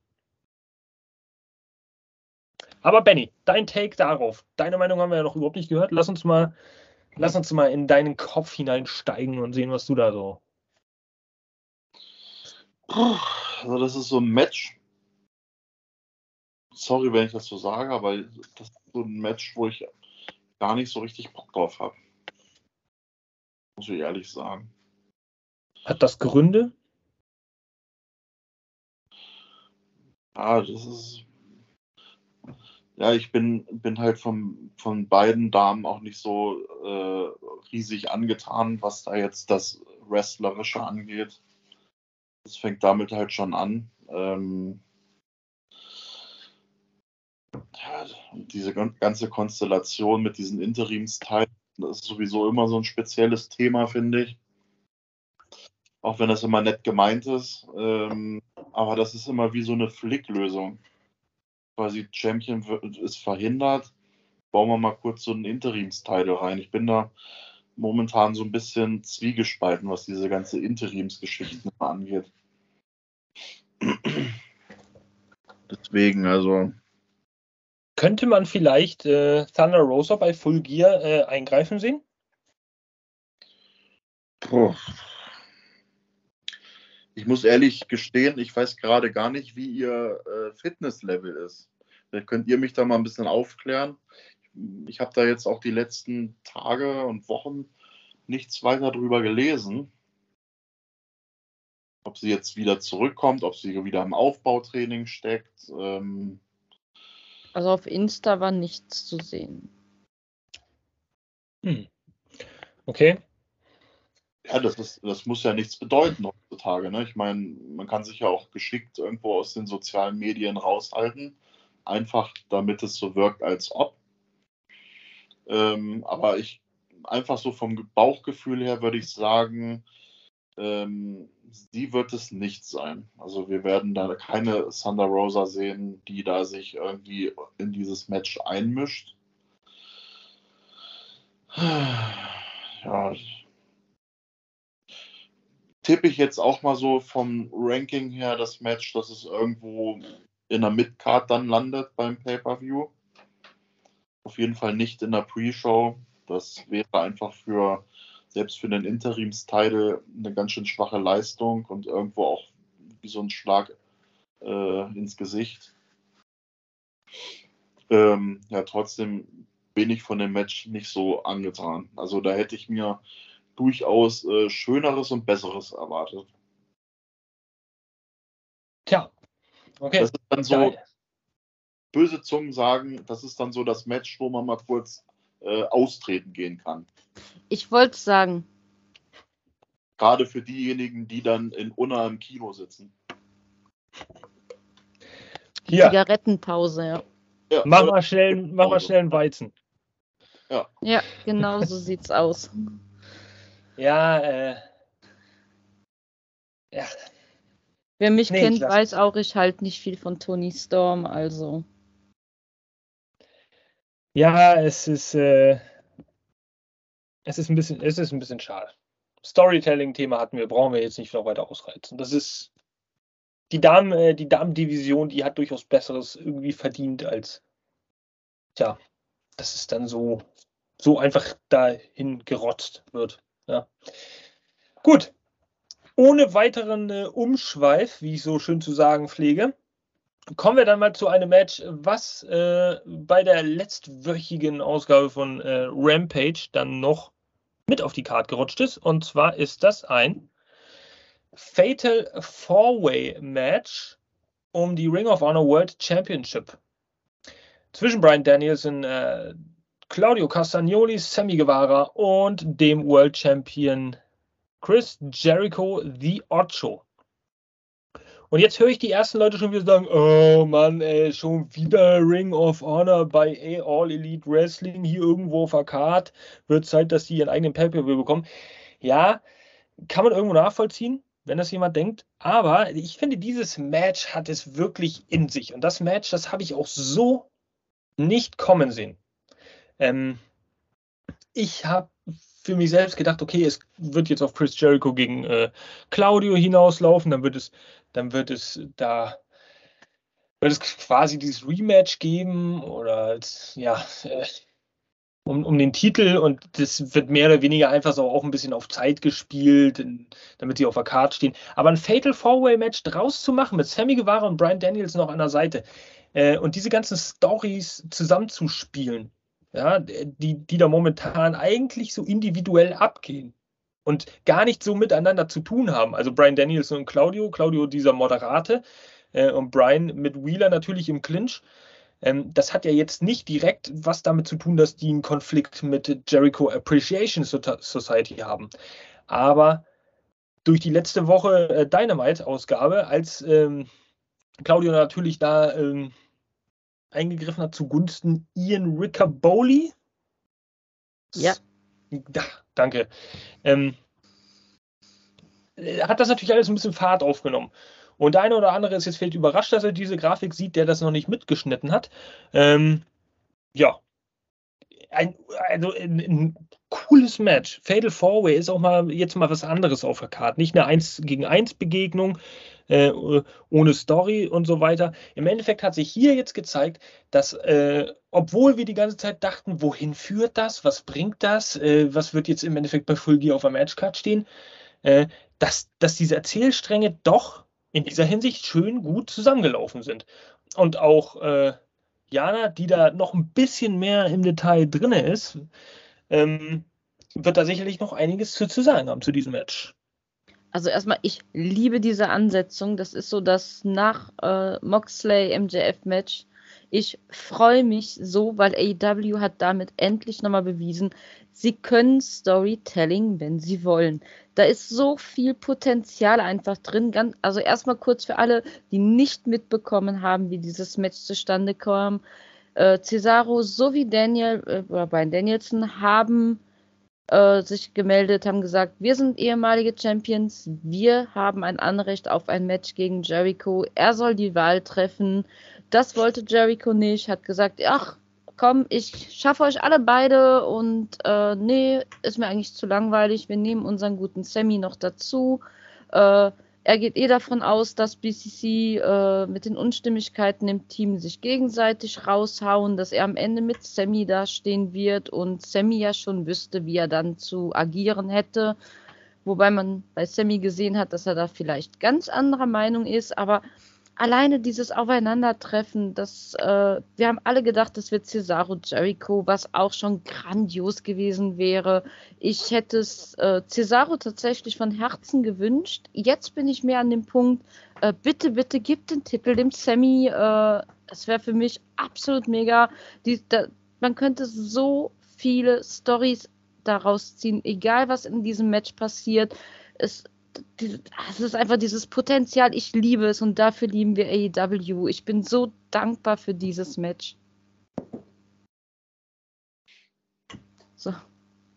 Aber Benny, dein Take darauf. Deine Meinung haben wir ja noch überhaupt nicht gehört. Lass uns mal, lass uns mal in deinen Kopf hineinsteigen und sehen, was du da so. Also das ist so ein Match, sorry, wenn ich das so sage, aber das ist so ein Match, wo ich gar nicht so richtig Bock drauf habe. Muss ich ehrlich sagen. Hat das Gründe? Ja, das ist. Ja, ich bin, bin halt von, von beiden Damen auch nicht so äh, riesig angetan, was da jetzt das Wrestlerische angeht. Das fängt damit halt schon an. Ähm, diese ganze Konstellation mit diesen Interimsteilen, das ist sowieso immer so ein spezielles Thema, finde ich. Auch wenn das immer nett gemeint ist. Ähm, aber das ist immer wie so eine Flicklösung quasi Champion ist verhindert, bauen wir mal kurz so einen Interimstitle rein. Ich bin da momentan so ein bisschen zwiegespalten, was diese ganze Interimsgeschichten angeht. Deswegen, also. Könnte man vielleicht äh, Thunder Rosa bei Full Gear äh, eingreifen sehen? Puh. Ich muss ehrlich gestehen, ich weiß gerade gar nicht, wie ihr äh, Fitnesslevel ist. Vielleicht könnt ihr mich da mal ein bisschen aufklären. Ich habe da jetzt auch die letzten Tage und Wochen nichts weiter drüber gelesen. Ob sie jetzt wieder zurückkommt, ob sie wieder im Aufbautraining steckt. Ähm also auf Insta war nichts zu sehen. Hm. Okay. Ja, das, ist, das muss ja nichts bedeuten heutzutage. Ne? Ich meine, man kann sich ja auch geschickt irgendwo aus den sozialen Medien raushalten, einfach damit es so wirkt, als ob. Ähm, aber ich einfach so vom Bauchgefühl her würde ich sagen, ähm, sie wird es nicht sein. Also wir werden da keine Thunder Rosa sehen, die da sich irgendwie in dieses Match einmischt. Ja, tippe ich jetzt auch mal so vom Ranking her das Match, dass es irgendwo in der Midcard dann landet beim Pay-Per-View. Auf jeden Fall nicht in der Pre-Show. Das wäre einfach für, selbst für den Interimstitle, eine ganz schön schwache Leistung und irgendwo auch wie so ein Schlag äh, ins Gesicht. Ähm, ja, trotzdem bin ich von dem Match nicht so angetan. Also da hätte ich mir durchaus äh, Schöneres und Besseres erwartet. Tja, okay. Das ist dann so, Geil. Böse Zungen sagen, das ist dann so das Match, wo man mal kurz äh, austreten gehen kann. Ich wollte sagen. Gerade für diejenigen, die dann in Unna im Kino sitzen. Ja. Zigarettenpause, ja. ja mach, mal schnell, mach mal schnell einen Weizen. Ja. ja, genau so sieht's aus. Ja, äh. Ja. Wer mich nee, kennt, weiß auch, ich halte nicht viel von Tony Storm, also. Ja, es ist, äh, es ist ein bisschen, es ist ein bisschen schade. Storytelling-Thema hatten wir, brauchen wir jetzt nicht noch weiter ausreizen. Das ist die Damen, äh, die Damendivision, die hat durchaus Besseres irgendwie verdient als, tja, dass es dann so, so einfach dahin gerotzt wird. Ja. Gut. Ohne weiteren äh, Umschweif, wie ich so schön zu sagen pflege, kommen wir dann mal zu einem Match, was äh, bei der letztwöchigen Ausgabe von äh, Rampage dann noch mit auf die Karte gerutscht ist. Und zwar ist das ein Fatal Four-Way Match um die Ring of Honor World Championship zwischen Brian Danielson, äh, Claudio Castagnoli, Sammy Guevara und dem World Champion Chris Jericho, The Ocho. Und jetzt höre ich die ersten Leute schon wieder sagen, oh Mann, ey, schon wieder Ring of Honor bei All Elite Wrestling hier irgendwo Card. Wird Zeit, dass die ihren eigenen pay bekommen. Ja, kann man irgendwo nachvollziehen, wenn das jemand denkt. Aber ich finde, dieses Match hat es wirklich in sich. Und das Match, das habe ich auch so nicht kommen sehen. Ähm, ich habe für mich selbst gedacht, okay, es wird jetzt auf Chris Jericho gegen äh, Claudio hinauslaufen, dann wird es, dann wird es da wird es quasi dieses Rematch geben oder ja, äh, um, um den Titel und das wird mehr oder weniger einfach so auch ein bisschen auf Zeit gespielt, damit sie auf der Karte stehen. Aber ein Fatal Four-Way-Match draus zu machen mit Sammy Guevara und Brian Daniels noch an der Seite äh, und diese ganzen Stories zusammenzuspielen, ja, die, die da momentan eigentlich so individuell abgehen und gar nicht so miteinander zu tun haben. Also Brian Danielson und Claudio, Claudio dieser Moderate, äh, und Brian mit Wheeler natürlich im Clinch. Ähm, das hat ja jetzt nicht direkt was damit zu tun, dass die einen Konflikt mit Jericho Appreciation Society haben. Aber durch die letzte Woche äh, Dynamite-Ausgabe, als ähm, Claudio natürlich da ähm, eingegriffen hat zugunsten Ian Riccaboli. Ja. Da, danke. Ähm, äh, hat das natürlich alles ein bisschen Fahrt aufgenommen. Und der eine oder andere ist jetzt vielleicht überrascht, dass er diese Grafik sieht, der das noch nicht mitgeschnitten hat. Ähm, ja. Ein, also ein, ein, cooles Match. Fatal Four Way ist auch mal jetzt mal was anderes auf der Karte. Nicht eine 1 gegen 1 Begegnung äh, ohne Story und so weiter. Im Endeffekt hat sich hier jetzt gezeigt, dass äh, obwohl wir die ganze Zeit dachten, wohin führt das, was bringt das, äh, was wird jetzt im Endeffekt bei Full Gear auf der Matchcard stehen, äh, dass, dass diese Erzählstränge doch in dieser Hinsicht schön gut zusammengelaufen sind. Und auch äh, Jana, die da noch ein bisschen mehr im Detail drin ist, ähm, wird da sicherlich noch einiges zu, zu sagen haben zu diesem Match. Also erstmal, ich liebe diese Ansetzung. Das ist so das nach äh, Moxley MJF Match. Ich freue mich so, weil AEW hat damit endlich nochmal bewiesen, sie können Storytelling, wenn sie wollen. Da ist so viel Potenzial einfach drin. Ganz, also erstmal kurz für alle, die nicht mitbekommen haben, wie dieses Match zustande kam. Äh, Cesaro sowie Daniel, äh, Brian Danielson haben äh, sich gemeldet, haben gesagt, wir sind ehemalige Champions, wir haben ein Anrecht auf ein Match gegen Jericho. Er soll die Wahl treffen. Das wollte Jericho nicht, hat gesagt, ach, komm, ich schaffe euch alle beide und äh, nee, ist mir eigentlich zu langweilig. Wir nehmen unseren guten Sammy noch dazu. Äh, er geht eh davon aus, dass BCC äh, mit den Unstimmigkeiten im Team sich gegenseitig raushauen, dass er am Ende mit Sammy dastehen wird und Sammy ja schon wüsste, wie er dann zu agieren hätte. Wobei man bei Sammy gesehen hat, dass er da vielleicht ganz anderer Meinung ist, aber alleine dieses Aufeinandertreffen, das, äh, wir haben alle gedacht, das wird Cesaro Jericho, was auch schon grandios gewesen wäre. Ich hätte es äh, Cesaro tatsächlich von Herzen gewünscht. Jetzt bin ich mehr an dem Punkt, äh, bitte, bitte gib den Titel dem Sammy. Äh, es wäre für mich absolut mega. Die, da, man könnte so viele Stories daraus ziehen, egal was in diesem Match passiert. Es, es ist einfach dieses Potenzial, ich liebe es und dafür lieben wir AEW. Ich bin so dankbar für dieses Match. So,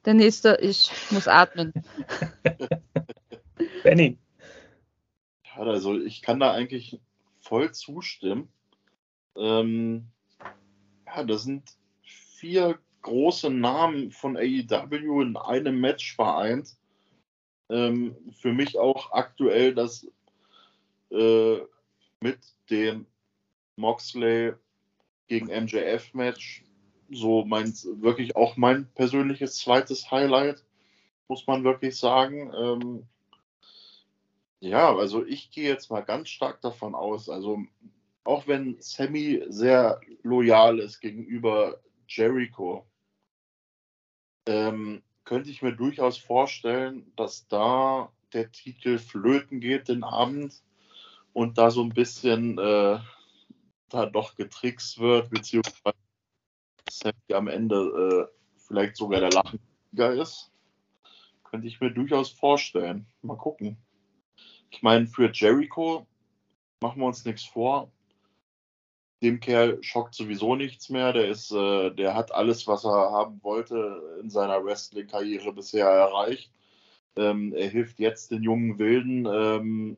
der nächste, ich muss atmen. Benny. Ja, also ich kann da eigentlich voll zustimmen. Ähm, ja, das sind vier große Namen von AEW in einem Match vereint ähm, für mich auch aktuell das äh, mit dem Moxley gegen MJF-Match so mein wirklich auch mein persönliches zweites Highlight, muss man wirklich sagen. Ähm, ja, also ich gehe jetzt mal ganz stark davon aus, also auch wenn Sammy sehr loyal ist gegenüber Jericho, ähm, könnte ich mir durchaus vorstellen, dass da der Titel flöten geht den Abend und da so ein bisschen äh, da doch getrickst wird, beziehungsweise am Ende äh, vielleicht sogar der Lachensieger ist. Könnte ich mir durchaus vorstellen. Mal gucken. Ich meine, für Jericho machen wir uns nichts vor dem Kerl schockt sowieso nichts mehr. Der ist, äh, der hat alles, was er haben wollte in seiner Wrestling-Karriere bisher erreicht. Ähm, er hilft jetzt den jungen Wilden ähm,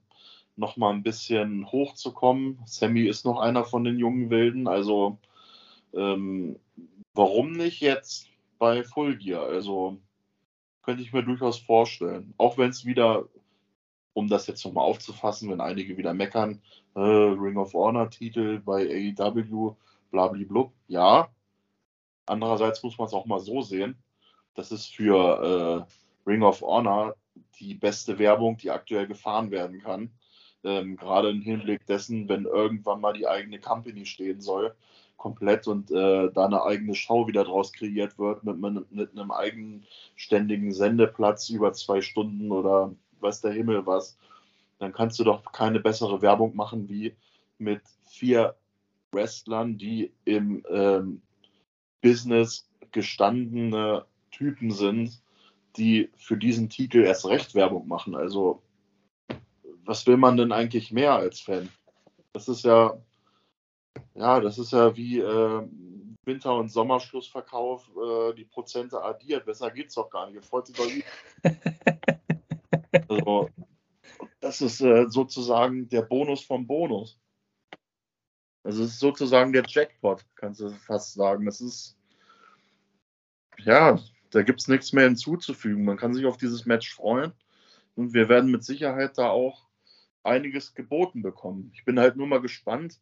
noch mal ein bisschen hochzukommen. Sammy ist noch einer von den jungen Wilden, also ähm, warum nicht jetzt bei Full Gear? Also könnte ich mir durchaus vorstellen. Auch wenn es wieder, um das jetzt nochmal aufzufassen, wenn einige wieder meckern, äh, Ring of Honor Titel bei AEW, blablablub, ja. Andererseits muss man es auch mal so sehen. Das ist für äh, Ring of Honor die beste Werbung, die aktuell gefahren werden kann. Ähm, Gerade im Hinblick dessen, wenn irgendwann mal die eigene Company stehen soll, komplett und äh, da eine eigene Show wieder draus kreiert wird mit, mit, mit einem eigenständigen Sendeplatz über zwei Stunden oder weiß der Himmel was dann kannst du doch keine bessere Werbung machen, wie mit vier Wrestlern, die im ähm, Business gestandene Typen sind, die für diesen Titel erst recht Werbung machen. Also, was will man denn eigentlich mehr als Fan? Das ist ja, ja, das ist ja wie äh, Winter- und Sommerschlussverkauf, äh, die Prozente addiert. Besser geht's doch gar nicht. Freut sich doch nicht. Also, das ist äh, sozusagen der Bonus vom Bonus. Also es ist sozusagen der Jackpot, kannst du fast sagen. Das ist, ja, da gibt es nichts mehr hinzuzufügen. Man kann sich auf dieses Match freuen und wir werden mit Sicherheit da auch einiges geboten bekommen. Ich bin halt nur mal gespannt,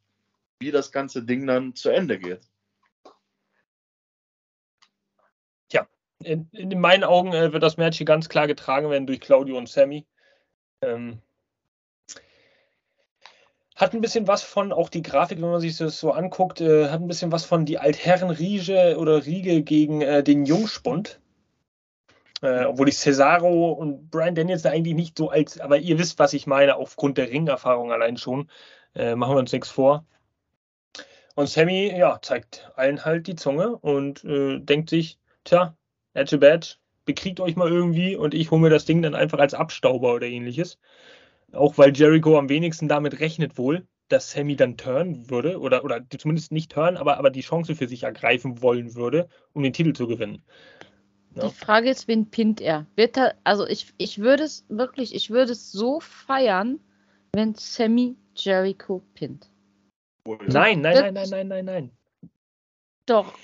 wie das ganze Ding dann zu Ende geht. Ja, in, in meinen Augen äh, wird das Match hier ganz klar getragen werden durch Claudio und Sammy. Ähm, hat ein bisschen was von, auch die Grafik, wenn man sich das so anguckt, äh, hat ein bisschen was von die Altherren-Riege oder Riege gegen äh, den Jungspund. Äh, obwohl ich Cesaro und Brian Daniels da eigentlich nicht so als, aber ihr wisst, was ich meine, aufgrund der Ringerfahrung allein schon. Äh, machen wir uns nichts vor. Und Sammy, ja, zeigt allen halt die Zunge und äh, denkt sich, tja, Edge Badge, bekriegt euch mal irgendwie und ich hole mir das Ding dann einfach als Abstauber oder ähnliches. Auch weil Jericho am wenigsten damit rechnet wohl, dass Sammy dann turnen würde oder, oder zumindest nicht turnen, aber, aber die Chance für sich ergreifen wollen würde, um den Titel zu gewinnen. Ja. Die Frage ist, wen pinnt er? Wird er, also ich, ich würde es wirklich, ich würde es so feiern, wenn Sammy Jericho pinnt. Nein, nein, nein, nein, nein, nein, nein. Doch.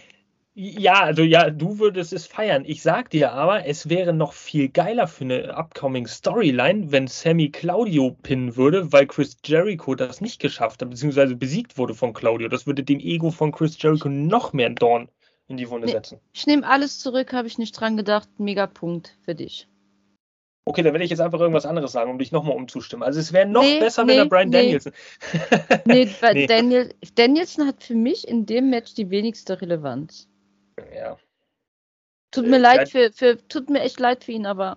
Ja, also ja, du würdest es feiern. Ich sag dir aber, es wäre noch viel geiler für eine upcoming Storyline, wenn Sammy Claudio pinnen würde, weil Chris Jericho das nicht geschafft hat, beziehungsweise besiegt wurde von Claudio. Das würde dem Ego von Chris Jericho noch mehr Dorn in die Wunde nee, setzen. Ich nehme alles zurück, habe ich nicht dran gedacht. Megapunkt für dich. Okay, dann werde ich jetzt einfach irgendwas anderes sagen, um dich nochmal umzustimmen. Also es wäre noch nee, besser, nee, wenn er Brian nee. Danielson. nee, nee. Daniel, Danielson hat für mich in dem Match die wenigste Relevanz. Ja. Tut mir äh, leid für, für, tut mir echt leid für ihn, aber.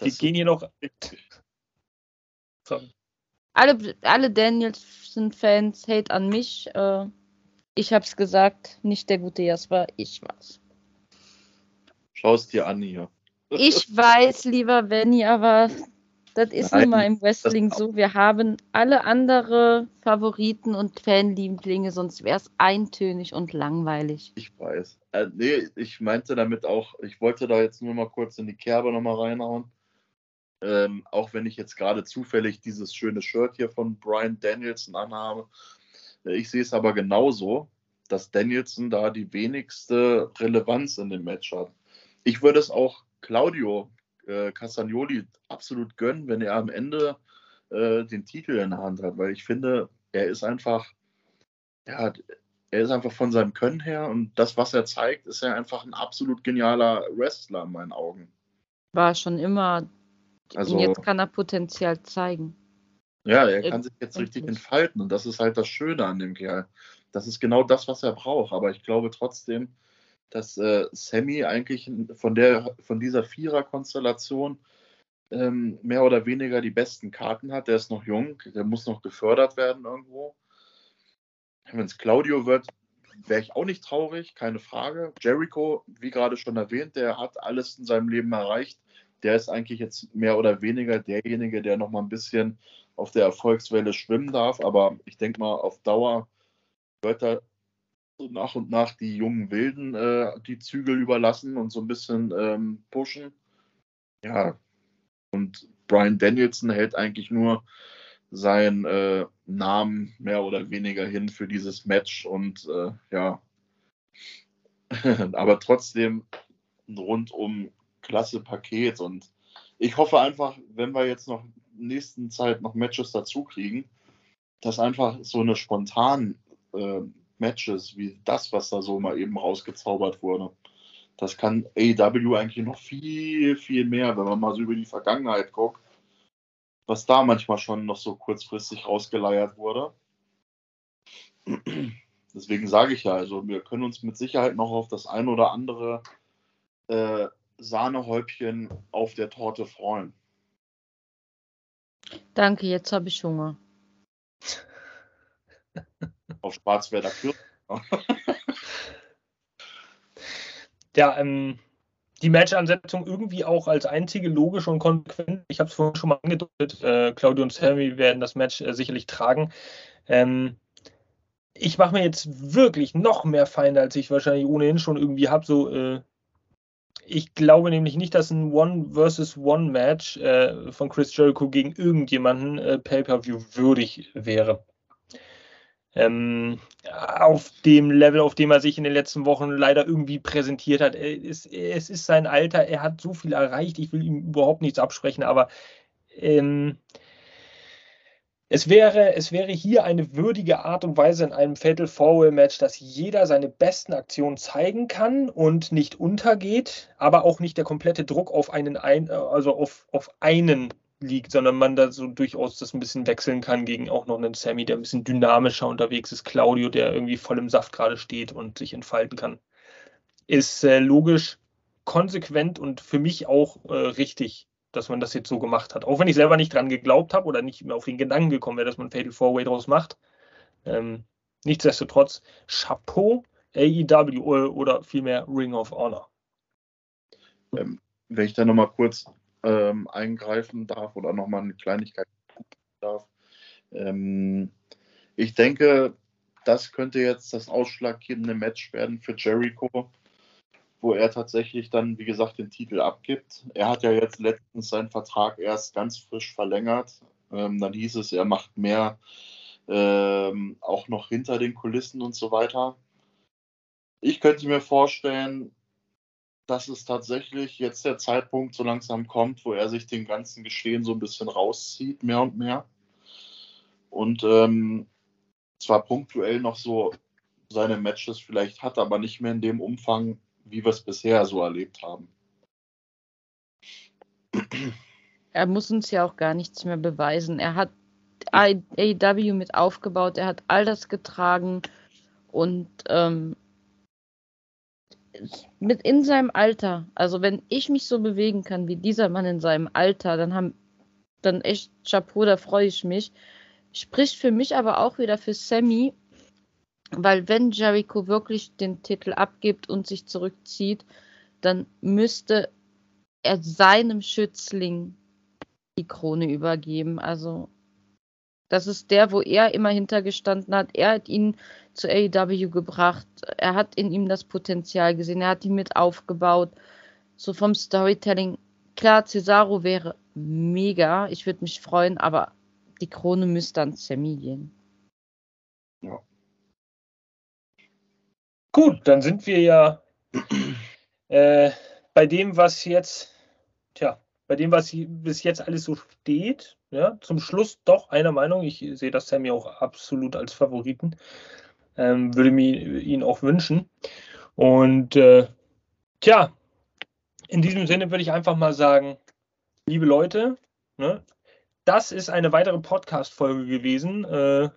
Die gehen hier noch. Alle, alle Danielson-Fans hate an mich. Äh, ich hab's gesagt, nicht der gute Jasper, ich war's. Schau es dir an hier. Ich weiß, lieber Benny, aber das ist Nein, nun mal im Wrestling so. Wir haben alle andere Favoriten und Fanlieblinge, sonst wäre es eintönig und langweilig. Ich weiß. Äh, nee, ich meinte damit auch, ich wollte da jetzt nur mal kurz in die Kerbe nochmal reinhauen. Ähm, auch wenn ich jetzt gerade zufällig dieses schöne Shirt hier von Brian Danielson anhabe. Äh, ich sehe es aber genauso, dass Danielson da die wenigste Relevanz in dem Match hat. Ich würde es auch Claudio äh, Castagnoli absolut gönnen, wenn er am Ende äh, den Titel in der Hand hat, weil ich finde, er ist einfach, ja, er ist einfach von seinem Können her und das, was er zeigt, ist er einfach ein absolut genialer Wrestler in meinen Augen. War schon immer. Also, und jetzt kann er Potenzial zeigen. Ja, er kann sich jetzt richtig entfalten und das ist halt das Schöne an dem Kerl. Das ist genau das, was er braucht. Aber ich glaube trotzdem, dass äh, Sammy eigentlich von, der, von dieser Vierer-Konstellation ähm, mehr oder weniger die besten Karten hat. Der ist noch jung, der muss noch gefördert werden irgendwo. Wenn es Claudio wird, wäre ich auch nicht traurig, keine Frage. Jericho, wie gerade schon erwähnt, der hat alles in seinem Leben erreicht. Der ist eigentlich jetzt mehr oder weniger derjenige, der noch mal ein bisschen auf der Erfolgswelle schwimmen darf. Aber ich denke mal, auf Dauer wird er so nach und nach die jungen Wilden äh, die Zügel überlassen und so ein bisschen ähm, pushen. Ja, und Brian Danielson hält eigentlich nur seinen äh, Namen mehr oder weniger hin für dieses Match und äh, ja, aber trotzdem rundum klasse Paket und ich hoffe einfach, wenn wir jetzt noch in nächsten Zeit noch Matches dazu kriegen, dass einfach so eine spontan äh, Matches wie das, was da so mal eben rausgezaubert wurde. Das kann AEW eigentlich noch viel, viel mehr, wenn man mal so über die Vergangenheit guckt, was da manchmal schon noch so kurzfristig rausgeleiert wurde. Deswegen sage ich ja, also wir können uns mit Sicherheit noch auf das ein oder andere äh, Sahnehäubchen auf der Torte freuen. Danke, jetzt habe ich Hunger. Auf Schwarzwälder ja, ähm, die Matchansetzung irgendwie auch als einzige logische und konsequent. Ich habe es vorhin schon mal angedeutet. Äh, Claudio und Sammy werden das Match äh, sicherlich tragen. Ähm, ich mache mir jetzt wirklich noch mehr Feinde, als ich wahrscheinlich ohnehin schon irgendwie habe. So, äh, ich glaube nämlich nicht, dass ein One versus One Match äh, von Chris Jericho gegen irgendjemanden äh, Pay-per-View würdig wäre ähm, auf dem Level, auf dem er sich in den letzten Wochen leider irgendwie präsentiert hat. Es, es ist sein Alter, er hat so viel erreicht, ich will ihm überhaupt nichts absprechen, aber ähm, es wäre, es wäre hier eine würdige Art und Weise in einem Fatal Four-Way Match, dass jeder seine besten Aktionen zeigen kann und nicht untergeht, aber auch nicht der komplette Druck auf einen, also auf, auf einen liegt, sondern man da so durchaus das ein bisschen wechseln kann gegen auch noch einen Sammy, der ein bisschen dynamischer unterwegs ist, Claudio, der irgendwie voll im Saft gerade steht und sich entfalten kann. Ist äh, logisch, konsequent und für mich auch äh, richtig, dass man das jetzt so gemacht hat. Auch wenn ich selber nicht dran geglaubt habe oder nicht mehr auf den Gedanken gekommen wäre, dass man Fatal Four Way draus macht. Ähm, nichtsdestotrotz, Chapeau, AEW oder vielmehr Ring of Honor. Ähm, wenn ich da nochmal kurz ähm, eingreifen darf oder nochmal eine Kleinigkeit darf. Ähm, ich denke, das könnte jetzt das ausschlaggebende Match werden für Jericho, wo er tatsächlich dann, wie gesagt, den Titel abgibt. Er hat ja jetzt letztens seinen Vertrag erst ganz frisch verlängert. Ähm, dann hieß es, er macht mehr ähm, auch noch hinter den Kulissen und so weiter. Ich könnte mir vorstellen, dass es tatsächlich jetzt der Zeitpunkt so langsam kommt, wo er sich den ganzen Geschehen so ein bisschen rauszieht, mehr und mehr. Und ähm, zwar punktuell noch so seine Matches vielleicht hat, aber nicht mehr in dem Umfang, wie wir es bisher so erlebt haben. Er muss uns ja auch gar nichts mehr beweisen. Er hat AEW mit aufgebaut, er hat all das getragen und ähm, mit in seinem Alter, also wenn ich mich so bewegen kann wie dieser Mann in seinem Alter, dann haben, dann echt Chapeau, da freue ich mich. Spricht für mich aber auch wieder für Sammy, weil wenn Jericho wirklich den Titel abgibt und sich zurückzieht, dann müsste er seinem Schützling die Krone übergeben. Also das ist der, wo er immer hintergestanden hat. Er hat ihn zu AEW gebracht. Er hat in ihm das Potenzial gesehen. Er hat ihn mit aufgebaut. So vom Storytelling. Klar, Cesaro wäre mega. Ich würde mich freuen, aber die Krone müsste an Sammy gehen. Ja. Gut, dann sind wir ja äh, bei dem, was jetzt, tja, bei dem, was bis jetzt alles so steht, ja, zum Schluss doch einer Meinung. Ich sehe das Sammy auch absolut als Favoriten. Ähm, würde mir ihn auch wünschen. Und äh, tja, in diesem Sinne würde ich einfach mal sagen, liebe Leute, ne, das ist eine weitere Podcast-Folge gewesen. Äh,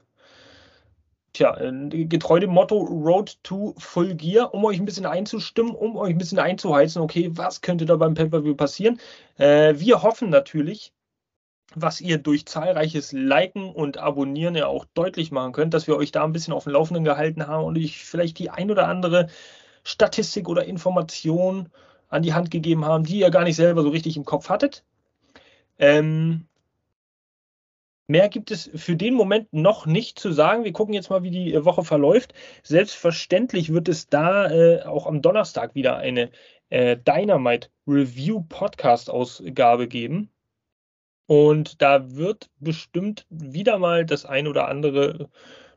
tja, äh, getreu dem Motto Road to Full Gear, um euch ein bisschen einzustimmen, um euch ein bisschen einzuheizen, okay, was könnte da beim Pay-Per-View passieren. Äh, wir hoffen natürlich, was ihr durch zahlreiches Liken und Abonnieren ja auch deutlich machen könnt, dass wir euch da ein bisschen auf dem Laufenden gehalten haben und euch vielleicht die ein oder andere Statistik oder Information an die Hand gegeben haben, die ihr gar nicht selber so richtig im Kopf hattet. Ähm, Mehr gibt es für den Moment noch nicht zu sagen. Wir gucken jetzt mal, wie die äh, Woche verläuft. Selbstverständlich wird es da äh, auch am Donnerstag wieder eine äh, Dynamite Review Podcast Ausgabe geben. Und da wird bestimmt wieder mal das ein oder andere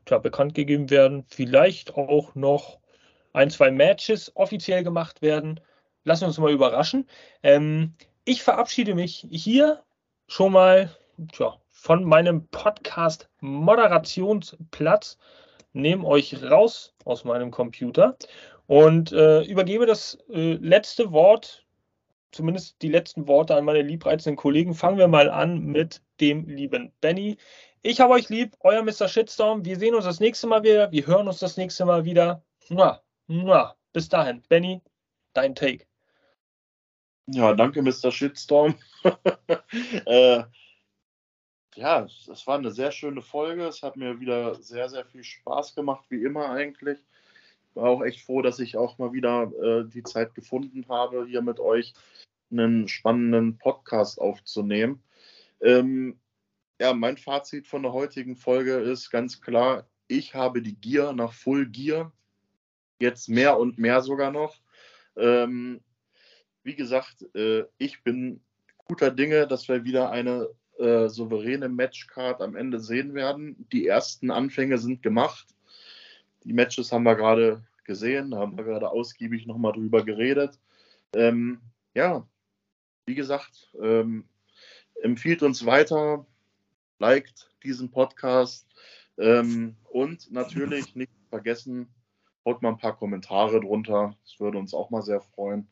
tja, bekannt gegeben werden. Vielleicht auch noch ein, zwei Matches offiziell gemacht werden. Lassen wir uns mal überraschen. Ähm, ich verabschiede mich hier schon mal tja, von meinem Podcast Moderationsplatz, nehme euch raus aus meinem Computer und äh, übergebe das äh, letzte Wort zumindest die letzten Worte an meine liebreizenden Kollegen. Fangen wir mal an mit dem lieben Benny. Ich habe euch lieb, euer Mr. Shitstorm. Wir sehen uns das nächste Mal wieder. Wir hören uns das nächste Mal wieder. Mua, mua. Bis dahin, Benny, dein Take. Ja, danke, Mr. Shitstorm. äh, ja, es war eine sehr schöne Folge. Es hat mir wieder sehr, sehr viel Spaß gemacht, wie immer eigentlich. War auch echt froh, dass ich auch mal wieder äh, die Zeit gefunden habe, hier mit euch einen spannenden Podcast aufzunehmen. Ähm, ja, mein Fazit von der heutigen Folge ist ganz klar, ich habe die Gier nach Full Gear. Jetzt mehr und mehr sogar noch. Ähm, wie gesagt, äh, ich bin guter Dinge, dass wir wieder eine äh, souveräne Matchcard am Ende sehen werden. Die ersten Anfänge sind gemacht. Die Matches haben wir gerade gesehen, haben wir gerade ausgiebig nochmal drüber geredet. Ähm, ja, wie gesagt, ähm, empfiehlt uns weiter, liked diesen Podcast ähm, und natürlich nicht vergessen, haut mal ein paar Kommentare drunter. Das würde uns auch mal sehr freuen.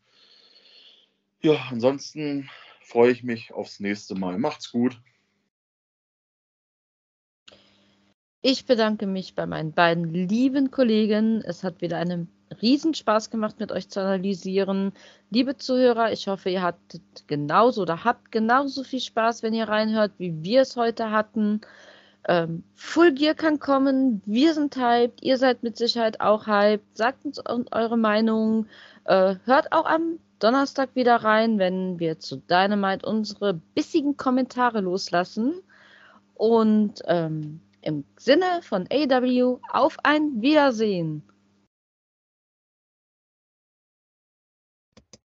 Ja, ansonsten freue ich mich aufs nächste Mal. Macht's gut. Ich bedanke mich bei meinen beiden lieben Kollegen. Es hat wieder einen Riesenspaß gemacht, mit euch zu analysieren. Liebe Zuhörer, ich hoffe, ihr hattet genauso oder habt genauso viel Spaß, wenn ihr reinhört, wie wir es heute hatten. Ähm, Full Gear kann kommen, wir sind hyped, ihr seid mit Sicherheit auch hyped. Sagt uns eure Meinung. Äh, hört auch am Donnerstag wieder rein, wenn wir zu Dynamite unsere bissigen Kommentare loslassen. Und ähm, im Sinne von AW auf ein Wiedersehen.